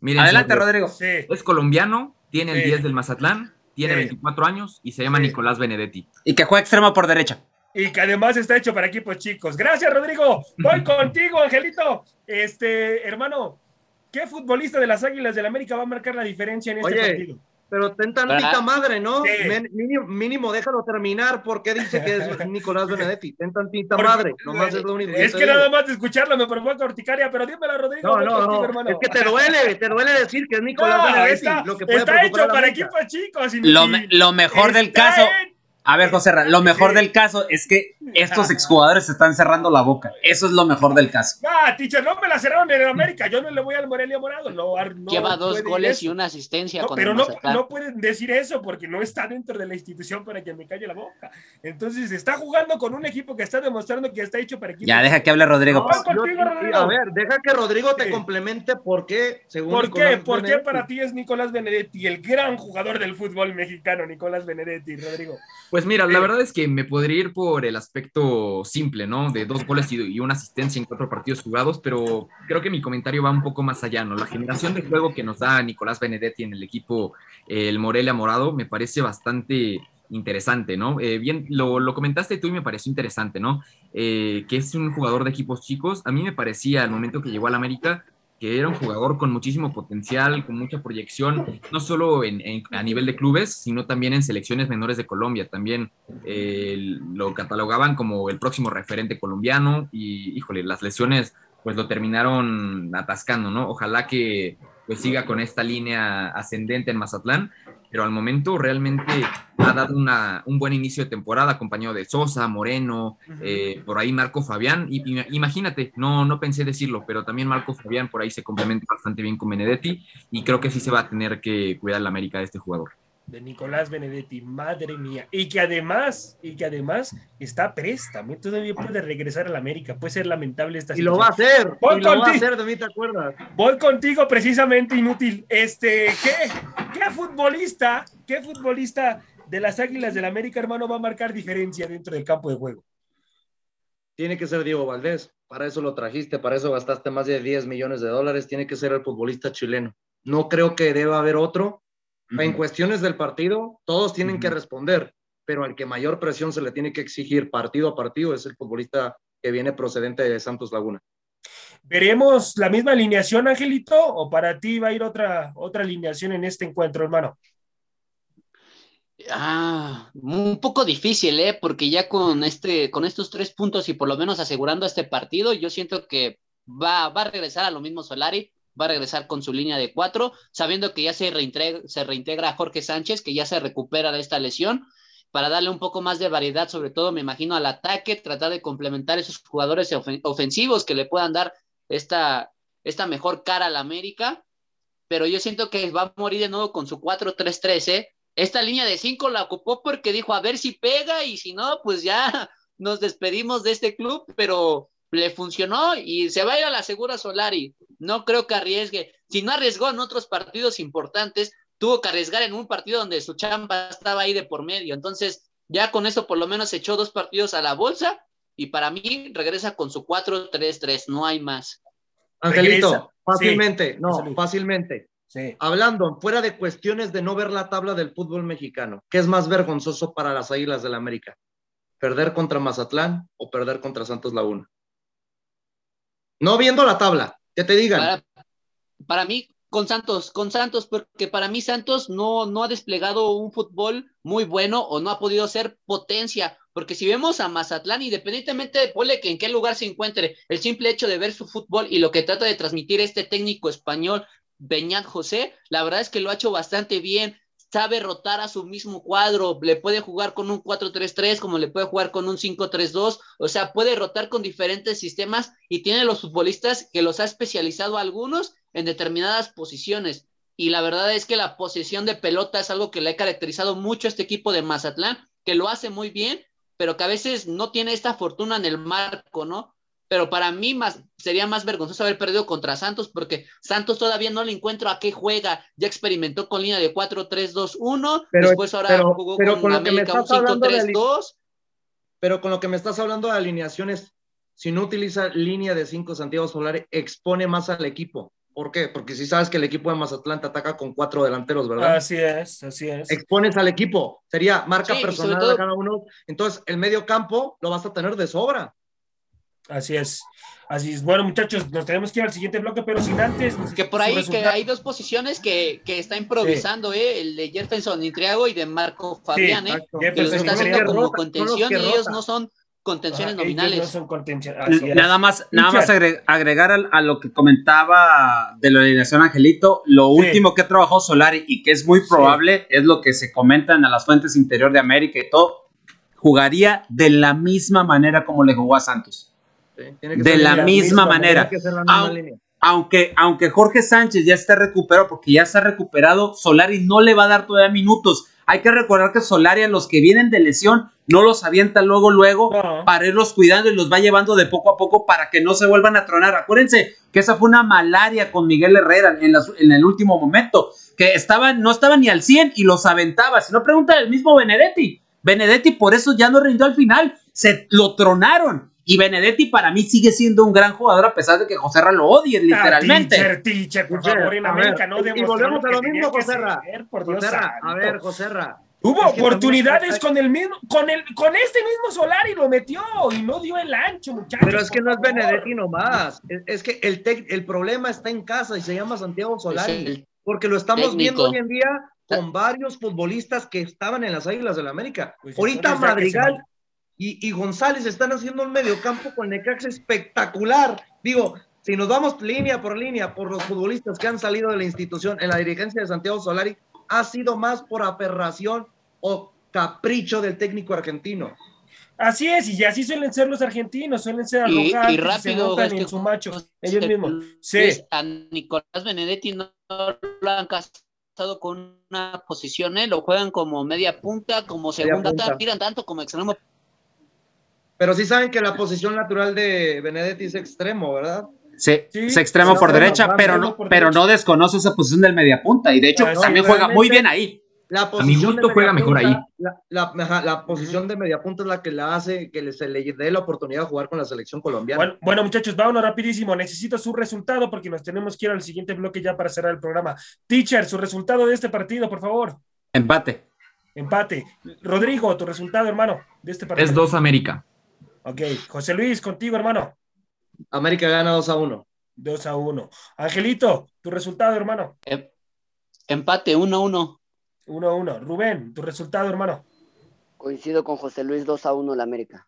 Miren, Adelante, Rodrigo. Sí. Es colombiano, tiene el Sí. 10 del Mazatlán, tiene Sí. 24 años y se llama Sí. Nicolás Benedetti. Y que juega extremo por derecha. Y que además está hecho para equipos chicos. Gracias, Rodrigo. Voy contigo, Angelito. Este, hermano, ¿qué futbolista de las Águilas del América va a marcar la diferencia en este Oye, partido? Pero ten tantita madre, ¿no? Sí. Mínimo, mínimo déjalo terminar porque dice que es Nicolás Benedetti. Ten tantita Porque- madre. Nomás es lo único Es te que nada más de escucharlo me provoca urticaria, pero dímelo, Rodrigo. No, no, no. hermano. Es que te duele, te duele decir que es Nicolás No, Benedetti. está, lo que puede está preocupar hecho para equipos chicos. y- Lo, me- lo mejor del caso. en- A ver, José, Ra, lo mejor Sí. del caso es que estos exjugadores se están cerrando la boca. Eso es lo mejor del caso. Ah, teacher, no me la cerraron en el América. Yo no le voy al Morelia Morado. No, no Lleva dos goles y una asistencia No, con pero el no, no pueden decir eso porque no está dentro de la institución para que me calle la boca. Entonces está jugando con un equipo que está demostrando que está hecho para equipos. Ya deja que hable Rodrigo. No, pues. Contigo, Rodrigo. a ver, deja que Rodrigo te Sí. complemente por qué, según ¿Por Nicolás qué? ¿Por qué para ti es Nicolás Benedetti, el gran jugador del fútbol mexicano, Nicolás Benedetti, Rodrigo? Pues mira, la verdad es que me podría ir por el aspecto simple, ¿no? De dos goles y, una asistencia en cuatro partidos jugados, pero creo que mi comentario va un poco más allá, ¿no? La generación de juego que nos da Nicolás Benedetti en el equipo, el Morelia Morado, me parece bastante interesante, ¿no? Eh, bien, lo, lo comentaste tú y me pareció interesante, ¿no? Eh, que es un jugador de equipos chicos. A mí me parecía al momento que llegó al América que era un jugador con muchísimo potencial, con mucha proyección, no solo en, a nivel de clubes, sino también en selecciones menores de Colombia. También eh, lo catalogaban como el próximo referente colombiano y, híjole, las lesiones pues lo terminaron atascando, ¿no? Ojalá que pues siga con esta línea ascendente en Mazatlán, pero al momento realmente ha dado una, un buen inicio de temporada acompañado de Sosa, Moreno, eh, por ahí Marco Fabián, y, y imagínate, no, no pensé decirlo, pero también Marco Fabián por ahí se complementa bastante bien con Benedetti y creo que sí se va a tener que cuidar la América de este jugador. De Nicolás Benedetti, madre mía. Y que además, y que además está préstamo, todavía puede regresar a la América. Puede ser lamentable esta Y lo va a hacer, y lo va a hacer, de mí te acuerdas. Voy contigo precisamente, inútil. Este, ¿qué, qué futbolista, qué futbolista de las Águilas del la América, hermano, va a marcar diferencia dentro del campo de juego? Tiene que ser Diego Valdés. Para eso lo trajiste, para eso gastaste más de 10 millones de dólares. Tiene que ser el futbolista chileno. No creo que deba haber otro en cuestiones del partido, todos tienen que responder, pero al que mayor presión se le tiene que exigir partido a partido es el futbolista que viene procedente de Santos Laguna. ¿Veremos la misma alineación, Angelito, o para ti va a ir otra, otra alineación en este encuentro, hermano? Ah, un poco difícil, ¿eh? Porque ya con, este, con estos tres puntos y por lo menos asegurando este partido, yo siento que va, va a regresar a lo mismo Solari va a regresar con su línea de cuatro, sabiendo que ya se reintegra, se Jorge Sánchez, que ya se recupera de esta lesión, para darle un poco más de variedad, sobre todo me imagino al ataque, tratar de complementar esos jugadores ofensivos que le puedan dar esta, esta mejor cara a la América, pero yo siento que va a morir de nuevo con su 4-3-3, ¿eh? Esta línea de cinco la ocupó porque dijo a ver si pega y si no, pues ya nos despedimos de este club, pero le funcionó y se va a ir a la segura Solari. No creo que arriesgue. Si no arriesgó en otros partidos importantes, tuvo que arriesgar en un partido donde su chamba estaba ahí de por medio. Entonces, ya con eso por lo menos echó dos partidos a la bolsa y para mí regresa con su 4-3-3, no hay más. Angelito, fácilmente, no, fácilmente. Hablando, fuera de cuestiones de no ver la tabla del fútbol mexicano, ¿qué es más vergonzoso para las Águilas del la América? ¿Perder contra Mazatlán o perder contra Santos Laguna? No viendo la tabla, que te digan. Para, mí, con Santos, con Santos, porque para mí Santos no, no ha desplegado un fútbol muy bueno o no ha podido ser potencia, porque si vemos a Mazatlán, independientemente de pole que en qué lugar se encuentre, el simple hecho de ver su fútbol y lo que trata de transmitir este técnico español, Beñat José, la verdad es que lo ha hecho bastante bien, sabe rotar a su mismo cuadro, le puede jugar con un 4-3-3 como le puede jugar con un 5-3-2, o sea, puede rotar con diferentes sistemas y tiene los futbolistas que los ha especializado algunos en determinadas posiciones. Y la verdad es que la posesión de pelota es algo que le ha caracterizado mucho a este equipo de Mazatlán, que lo hace muy bien, pero que a veces no tiene esta fortuna en el marco, ¿no? Pero para mí más, sería más vergonzoso haber perdido contra Santos porque Santos todavía no le encuentro a qué juega. Ya experimentó con línea de 4-3-2-1, después ahora jugó con, América un 5-3-2. Pero con lo que me estás hablando de alineaciones, si no utiliza línea de 5 Santiago Solari, expone más al equipo. ¿Por qué? Porque si sabes que el equipo de Mazatlán te ataca con cuatro delanteros, ¿verdad? Así es, así es. Expones al equipo, sería marca personal de cada uno. Entonces, el medio campo lo vas a tener de sobra. Así es. Así es. Bueno, muchachos, nos tenemos que ir al siguiente bloque, pero sin antes. Que por ahí que hay dos posiciones que, que está improvisando, ¿eh? El de Jefferson Intriago y de Marco Fabián, ¿eh? Que los está haciendo como contención y ellos no son contenciones nominales. No son contenciones. Nada más, nada más agregar a, lo que comentaba de la alineación Angelito, lo último que trabajó Solari y que es muy probable, es lo que se comentan a las fuentes interior de América y todo, jugaría de la misma manera como le jugó a Santos de la misma manera. aunque, aunque Jorge Sánchez ya está recuperado, porque ya está recuperado, Solari no le va a dar todavía minutos. Hay que recordar que Solari a los que vienen de lesión no los avienta luego, luego, para irlos cuidando y los va llevando de poco a poco para que no se vuelvan a tronar. Acuérdense que esa fue una malaria con Miguel Herrera en, en el último momento, que estaban, no estaba ni al 100 y los aventaba. Si no, pregunta el mismo Benedetti. Benedetti por eso ya no rindió al final, se lo tronaron. Y Benedetti para mí sigue siendo un gran jugador a pesar de que José Ra lo odie literalmente. Ah, teacher, teacher, por favor, en América no Y volvemos a lo mismo, José Ra. A ver, José Ra. Hubo oportunidades con el mismo, con el, con este mismo Solari lo metió y no dio el ancho, muchachos. Pero es que no es Benedetti nomás. Es, es que el, el problema está en casa y se llama Santiago Solari. Porque lo estamos viendo hoy en día con varios futbolistas que estaban en las Águilas del la América. Pues Ahorita Madrigal y, González están haciendo un mediocampo con Necax espectacular. Digo, si nos vamos línea por línea por los futbolistas que han salido de la institución en la dirigencia de Santiago Solari, ha sido más por aperración o capricho del técnico argentino. Así es, y así suelen ser los argentinos, suelen ser arrogantes, y, rápido, se en su macho, ellos mismos. Sí. A Nicolás Benedetti no lo han basado con una posición, ¿eh? Lo juegan como media punta, como segunda, tiran tanto como extremo. Pero sí saben que la posición natural de Benedetti es extremo, ¿verdad? Sí, es extremo por derecha, pero no, pero no desconoce esa posición del media punta y de hecho también juega muy bien ahí. La a mi gusto juega mejor ahí. La, posición de media punta es la que la hace que se le dé la oportunidad de jugar con la selección colombiana. Bueno, muchachos, vámonos rapidísimo. Necesito su resultado porque nos tenemos que ir al siguiente bloque ya para cerrar el programa. Teacher, su resultado de este partido, por favor. Empate. Empate. Rodrigo, tu resultado, hermano, de este partido. Es 2 América. Ok. José Luis, contigo, hermano. América gana 2 a 1. 2 a 1. Angelito, tu resultado, hermano. Em, empate, 1 a 1. 1 a 1. Rubén, tu resultado, hermano. Coincido con José Luis 2 a 1 la América.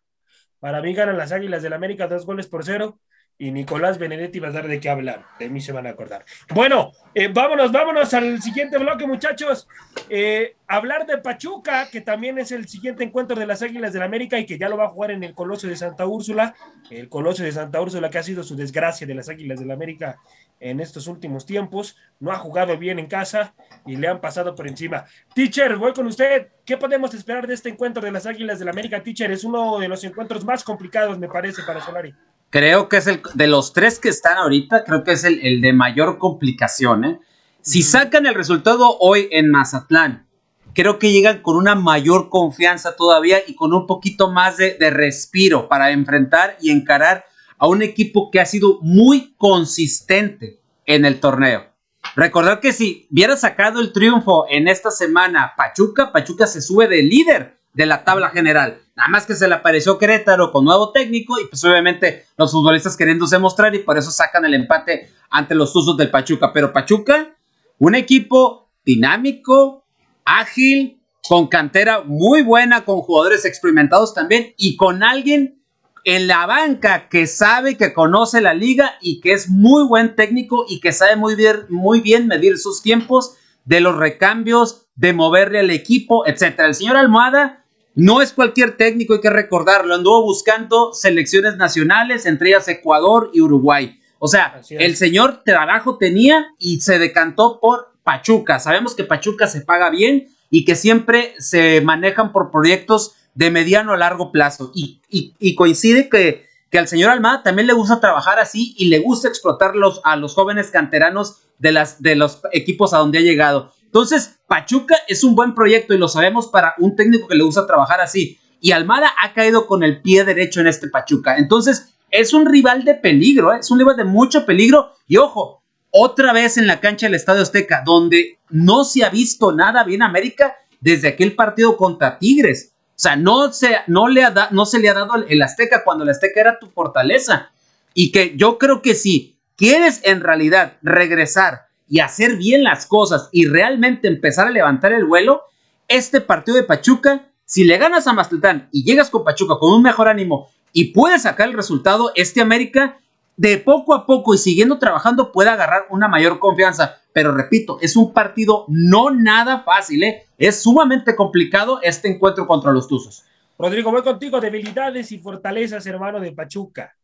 Para mí ganan las Águilas del América dos goles por cero y Nicolás Benedetti va a dar de qué hablar. De mí se van a acordar. Bueno, eh, vámonos, vámonos al siguiente bloque, muchachos. Eh, hablar de Pachuca, que también es el siguiente encuentro de las Águilas del América y que ya lo va a jugar en el Coloso de Santa Úrsula. El Coloso de Santa Úrsula, que ha sido su desgracia de las Águilas del América en estos últimos tiempos. No ha jugado bien en casa y le han pasado por encima. Teacher, voy con usted. ¿Qué podemos esperar de este encuentro de las Águilas del América, Teacher? Es uno de los encuentros más complicados, me parece, para Solari. Creo que es el de los tres que están ahorita, creo que es el, de mayor complicación. ¿eh? Si sacan el resultado hoy en Mazatlán, creo que llegan con una mayor confianza todavía y con un poquito más de, de respiro para enfrentar y encarar a un equipo que ha sido muy consistente en el torneo. Recordar que si hubiera sacado el triunfo en esta semana Pachuca, Pachuca se sube de líder de la tabla general. Nada más que se le apareció Querétaro con nuevo técnico y pues obviamente los futbolistas queriéndose mostrar y por eso sacan el empate ante los usos del Pachuca. Pero Pachuca, un equipo dinámico, ágil, con cantera muy buena, con jugadores experimentados también y con alguien en la banca que sabe, que conoce la liga y que es muy buen técnico y que sabe muy bien, muy bien medir sus tiempos de los recambios, de moverle al equipo, etcétera. El señor Almohada no es cualquier técnico, hay que recordarlo. Anduvo buscando selecciones nacionales, entre ellas Ecuador y Uruguay. O sea, el señor trabajo tenía y se decantó por Pachuca. Sabemos que Pachuca se paga bien y que siempre se manejan por proyectos de mediano a largo plazo. Y, coincide que, que, al señor Almada también le gusta trabajar así y le gusta explotar a los jóvenes canteranos de, las, de los equipos a donde ha llegado. Entonces, Pachuca es un buen proyecto y lo sabemos para un técnico que le gusta trabajar así. Y Almada ha caído con el pie derecho en este Pachuca. Entonces, es un rival de peligro, ¿eh? es un rival de mucho peligro. Y ojo, otra vez en la cancha del Estadio Azteca, donde no se ha visto nada bien América desde aquel partido contra Tigres. O sea, no se, no le, ha no se le ha dado el Azteca cuando el Azteca era tu fortaleza. Y que yo creo que si quieres en realidad regresar y hacer bien las cosas y realmente empezar a levantar el vuelo, este partido de Pachuca, si le ganas a Mazatlán y llegas con Pachuca con un mejor ánimo y puedes sacar el resultado, este América de poco a poco y siguiendo trabajando puede agarrar una mayor confianza. Pero repito, es un partido no nada fácil, ¿eh? es sumamente complicado este encuentro contra los Tuzos. Rodrigo, voy contigo, debilidades y fortalezas, hermano de Pachuca.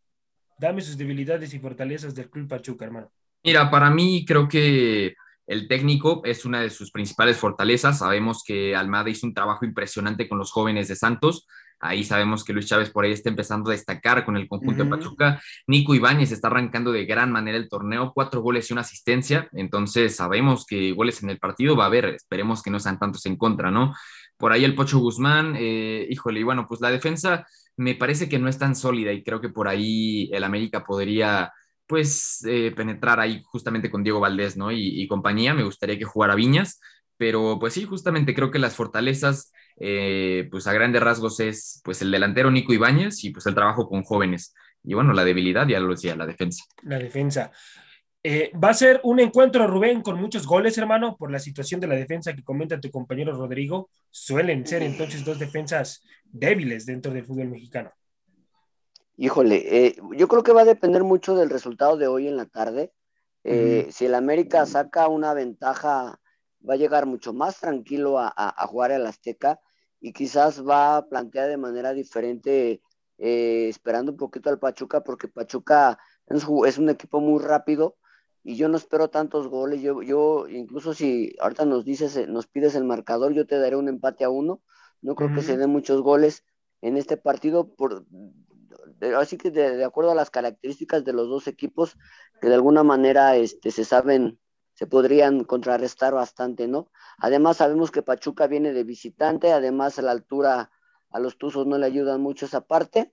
Dame sus debilidades y fortalezas del Club Pachuca, hermano. Mira, para mí creo que el técnico es una de sus principales fortalezas. Sabemos que Almada hizo un trabajo impresionante con los jóvenes de Santos. Ahí sabemos que Luis Chávez por ahí está empezando a destacar con el conjunto de Pachuca. Nico Ibáñez está arrancando de gran manera el torneo, cuatro goles y una asistencia. Entonces sabemos que goles en el partido va a haber. Esperemos que no sean tantos en contra, ¿no? Por ahí el Pocho Guzmán, eh, híjole, y bueno, pues la defensa me parece que no es tan sólida y creo que por ahí el América podría pues eh, penetrar ahí justamente con Diego Valdés, ¿no? Y, compañía, me gustaría que jugara Viñas, pero pues sí, justamente creo que las fortalezas, eh, pues a grandes rasgos es pues el delantero Nico Ibáñez y pues el trabajo con jóvenes. Y bueno, la debilidad, ya lo decía, la defensa. La defensa. Eh, va a ser un encuentro, Rubén, con muchos goles, hermano, por la situación de la defensa que comenta tu compañero Rodrigo. Suelen ser entonces dos defensas débiles dentro del fútbol mexicano. Híjole, eh, yo creo que va a depender mucho del resultado de hoy en la tarde. Eh, si el América saca una ventaja, va a llegar mucho más tranquilo a, jugar al Azteca y quizás va a plantear de manera diferente, eh, esperando un poquito al Pachuca, porque Pachuca es, un equipo muy rápido y yo no espero tantos goles. Yo, yo incluso si ahorita nos dices, nos pides el marcador, yo te daré un empate a uno. No creo que se den muchos goles en este partido, por, así que de, acuerdo a las características de los dos equipos, que de alguna manera este, se saben, se podrían contrarrestar bastante, ¿no? Además sabemos que Pachuca viene de visitante, además a la altura a los Tuzos no le ayudan mucho esa parte,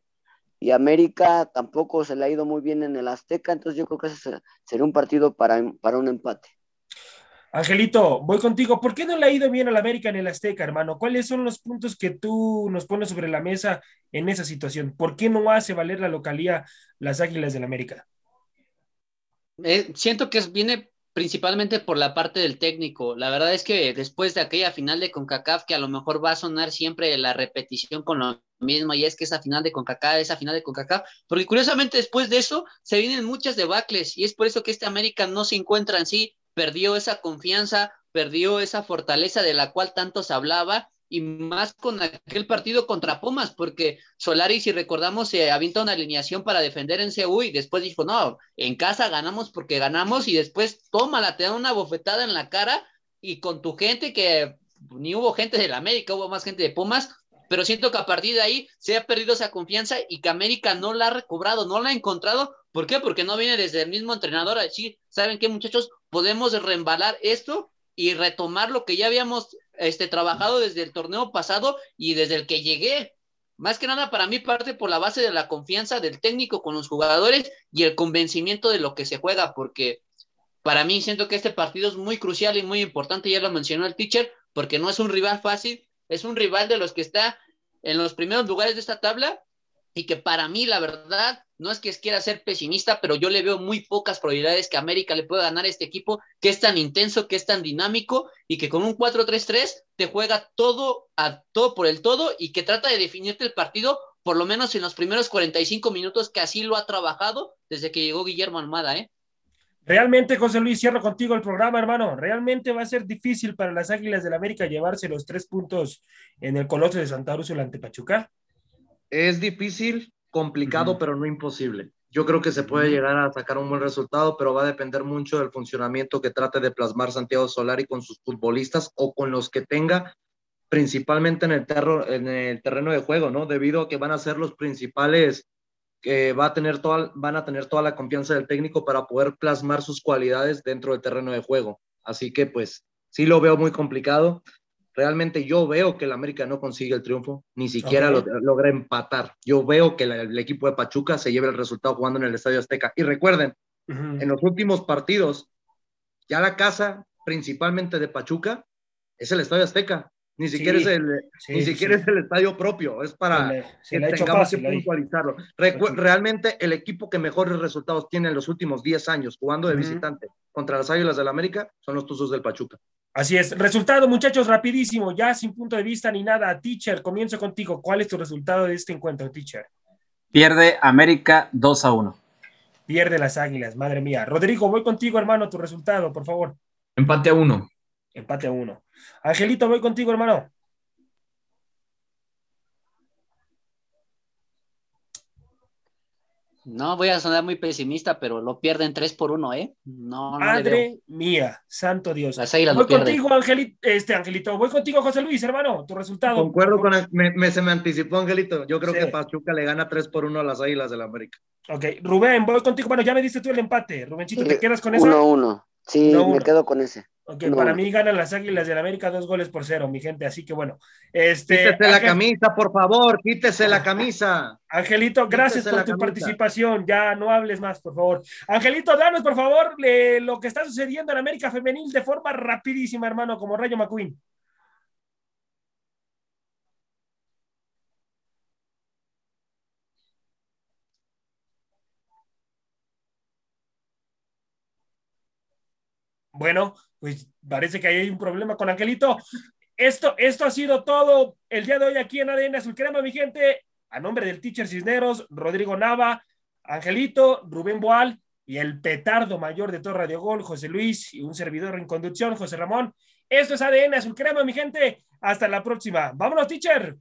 y América tampoco se le ha ido muy bien en el Azteca, entonces yo creo que ese sería un partido para, para un empate. Angelito, voy contigo. ¿Por qué no le ha ido bien al América en el Azteca, hermano? ¿Cuáles son los puntos que tú nos pones sobre la mesa en esa situación? ¿Por qué no hace valer la localía las Águilas del América? Eh, siento que viene principalmente por la parte del técnico. La verdad es que después de aquella final de CONCACAF, que a lo mejor va a sonar siempre la repetición con lo mismo, y es que esa final de CONCACAF, esa final de CONCACAF, porque curiosamente después de eso se vienen muchas debacles, y es por eso que este América no se encuentra en sí, perdió esa confianza, perdió esa fortaleza de la cual tanto se hablaba, y más con aquel partido contra Pumas, porque Solari, si recordamos, se avienta una alineación para defender en CU y después dijo, no, en casa ganamos porque ganamos y después tómala, te dan una bofetada en la cara y con tu gente que ni hubo gente de la América, hubo más gente de Pumas, pero siento que a partir de ahí se ha perdido esa confianza y que América no la ha recobrado, no la ha encontrado. ¿Por qué? Porque no viene desde el mismo entrenador a decir, ¿saben qué muchachos? Podemos reembalar esto y retomar lo que ya habíamos este, trabajado desde el torneo pasado y desde el que llegué. Más que nada para mí parte por la base de la confianza del técnico con los jugadores y el convencimiento de lo que se juega, porque para mí siento que este partido es muy crucial y muy importante, ya lo mencionó el teacher, porque no es un rival fácil, es un rival de los que está en los primeros lugares de esta tabla y que para mí, la verdad, no es que quiera ser pesimista, pero yo le veo muy pocas probabilidades que América le pueda ganar a este equipo que es tan intenso, que es tan dinámico y que con un 4-3-3 te juega todo a todo por el todo y que trata de definirte el partido por lo menos en los primeros 45 minutos que así lo ha trabajado desde que llegó Guillermo Almada, ¿eh? Realmente, José Luis, cierro contigo el programa, hermano. Realmente va a ser difícil para las Águilas del América llevarse los tres puntos en el Coloso de Santa Úrsula ante Pachuca. Es difícil, complicado, pero no imposible. Yo creo que se puede llegar a sacar un buen resultado, pero va a depender mucho del funcionamiento que trate de plasmar Santiago Solari con sus futbolistas o con los que tenga, principalmente en el, en el terreno de juego, ¿no? Debido a que van a ser los principales que va a tener toda, van a tener toda la confianza del técnico para poder plasmar sus cualidades dentro del terreno de juego. Así que pues sí lo veo muy complicado. Realmente yo veo que el América no consigue el triunfo, ni siquiera lo, logra empatar. Yo veo que el equipo de Pachuca se lleva el resultado jugando en el Estadio Azteca. Y recuerden, en los últimos partidos, ya la casa principalmente de Pachuca es el Estadio Azteca. Ni siquiera, es, el, ni siquiera es el estadio propio, es para que tengamos que puntualizarlo. realmente el equipo que mejores resultados tiene en los últimos 10 años jugando de visitante contra las Águilas del América son los Tuzos del Pachuca. Así es. Resultado, muchachos, rapidísimo, ya sin punto de vista ni nada. Teacher, comienzo contigo. ¿Cuál es tu resultado de este encuentro, teacher? Pierde América 2 a 1. Pierde las Águilas, madre mía. Rodrigo, voy contigo, hermano, tu resultado, por favor. Empate a 1. Empate a 1. Angelito, voy contigo, hermano. No voy a sonar muy pesimista, pero lo pierden 3 por 1, ¿eh? No, Madre mía, santo Dios. voy contigo, Angelito, este Angelito. Voy contigo, José Luis, hermano. Tu resultado. Concuerdo con. me, se me anticipó, Angelito. Yo creo que Pachuca le gana 3 por 1 a las Águilas del la América. Ok, Rubén, voy contigo. Bueno, ya me diste tú el empate. Rubenchito, ¿te quedas con eso? 1-1. Sí, me quedo con ese. Ok, para mí ganan las Águilas del América dos goles por cero, mi gente. Así que bueno. Este, quítese la camisa, por favor, quítese la camisa. Angelito, gracias por tu participación. Ya no hables más, por favor. Angelito, danos, por favor, lo que está sucediendo en América Femenil de forma rapidísima, hermano, como Rayo McQueen. Bueno, pues parece que hay un problema con Angelito. Esto, esto ha sido todo el día de hoy aquí en ADN Azul Crema, mi gente. A nombre del teacher Cisneros, Rodrigo Nava, Angelito, Rubén Boal y el petardo mayor de todo Radio Gol, José Luis y un servidor en conducción, José Ramón. Esto es ADN Azul Crema, mi gente. Hasta la próxima. Vámonos, teacher.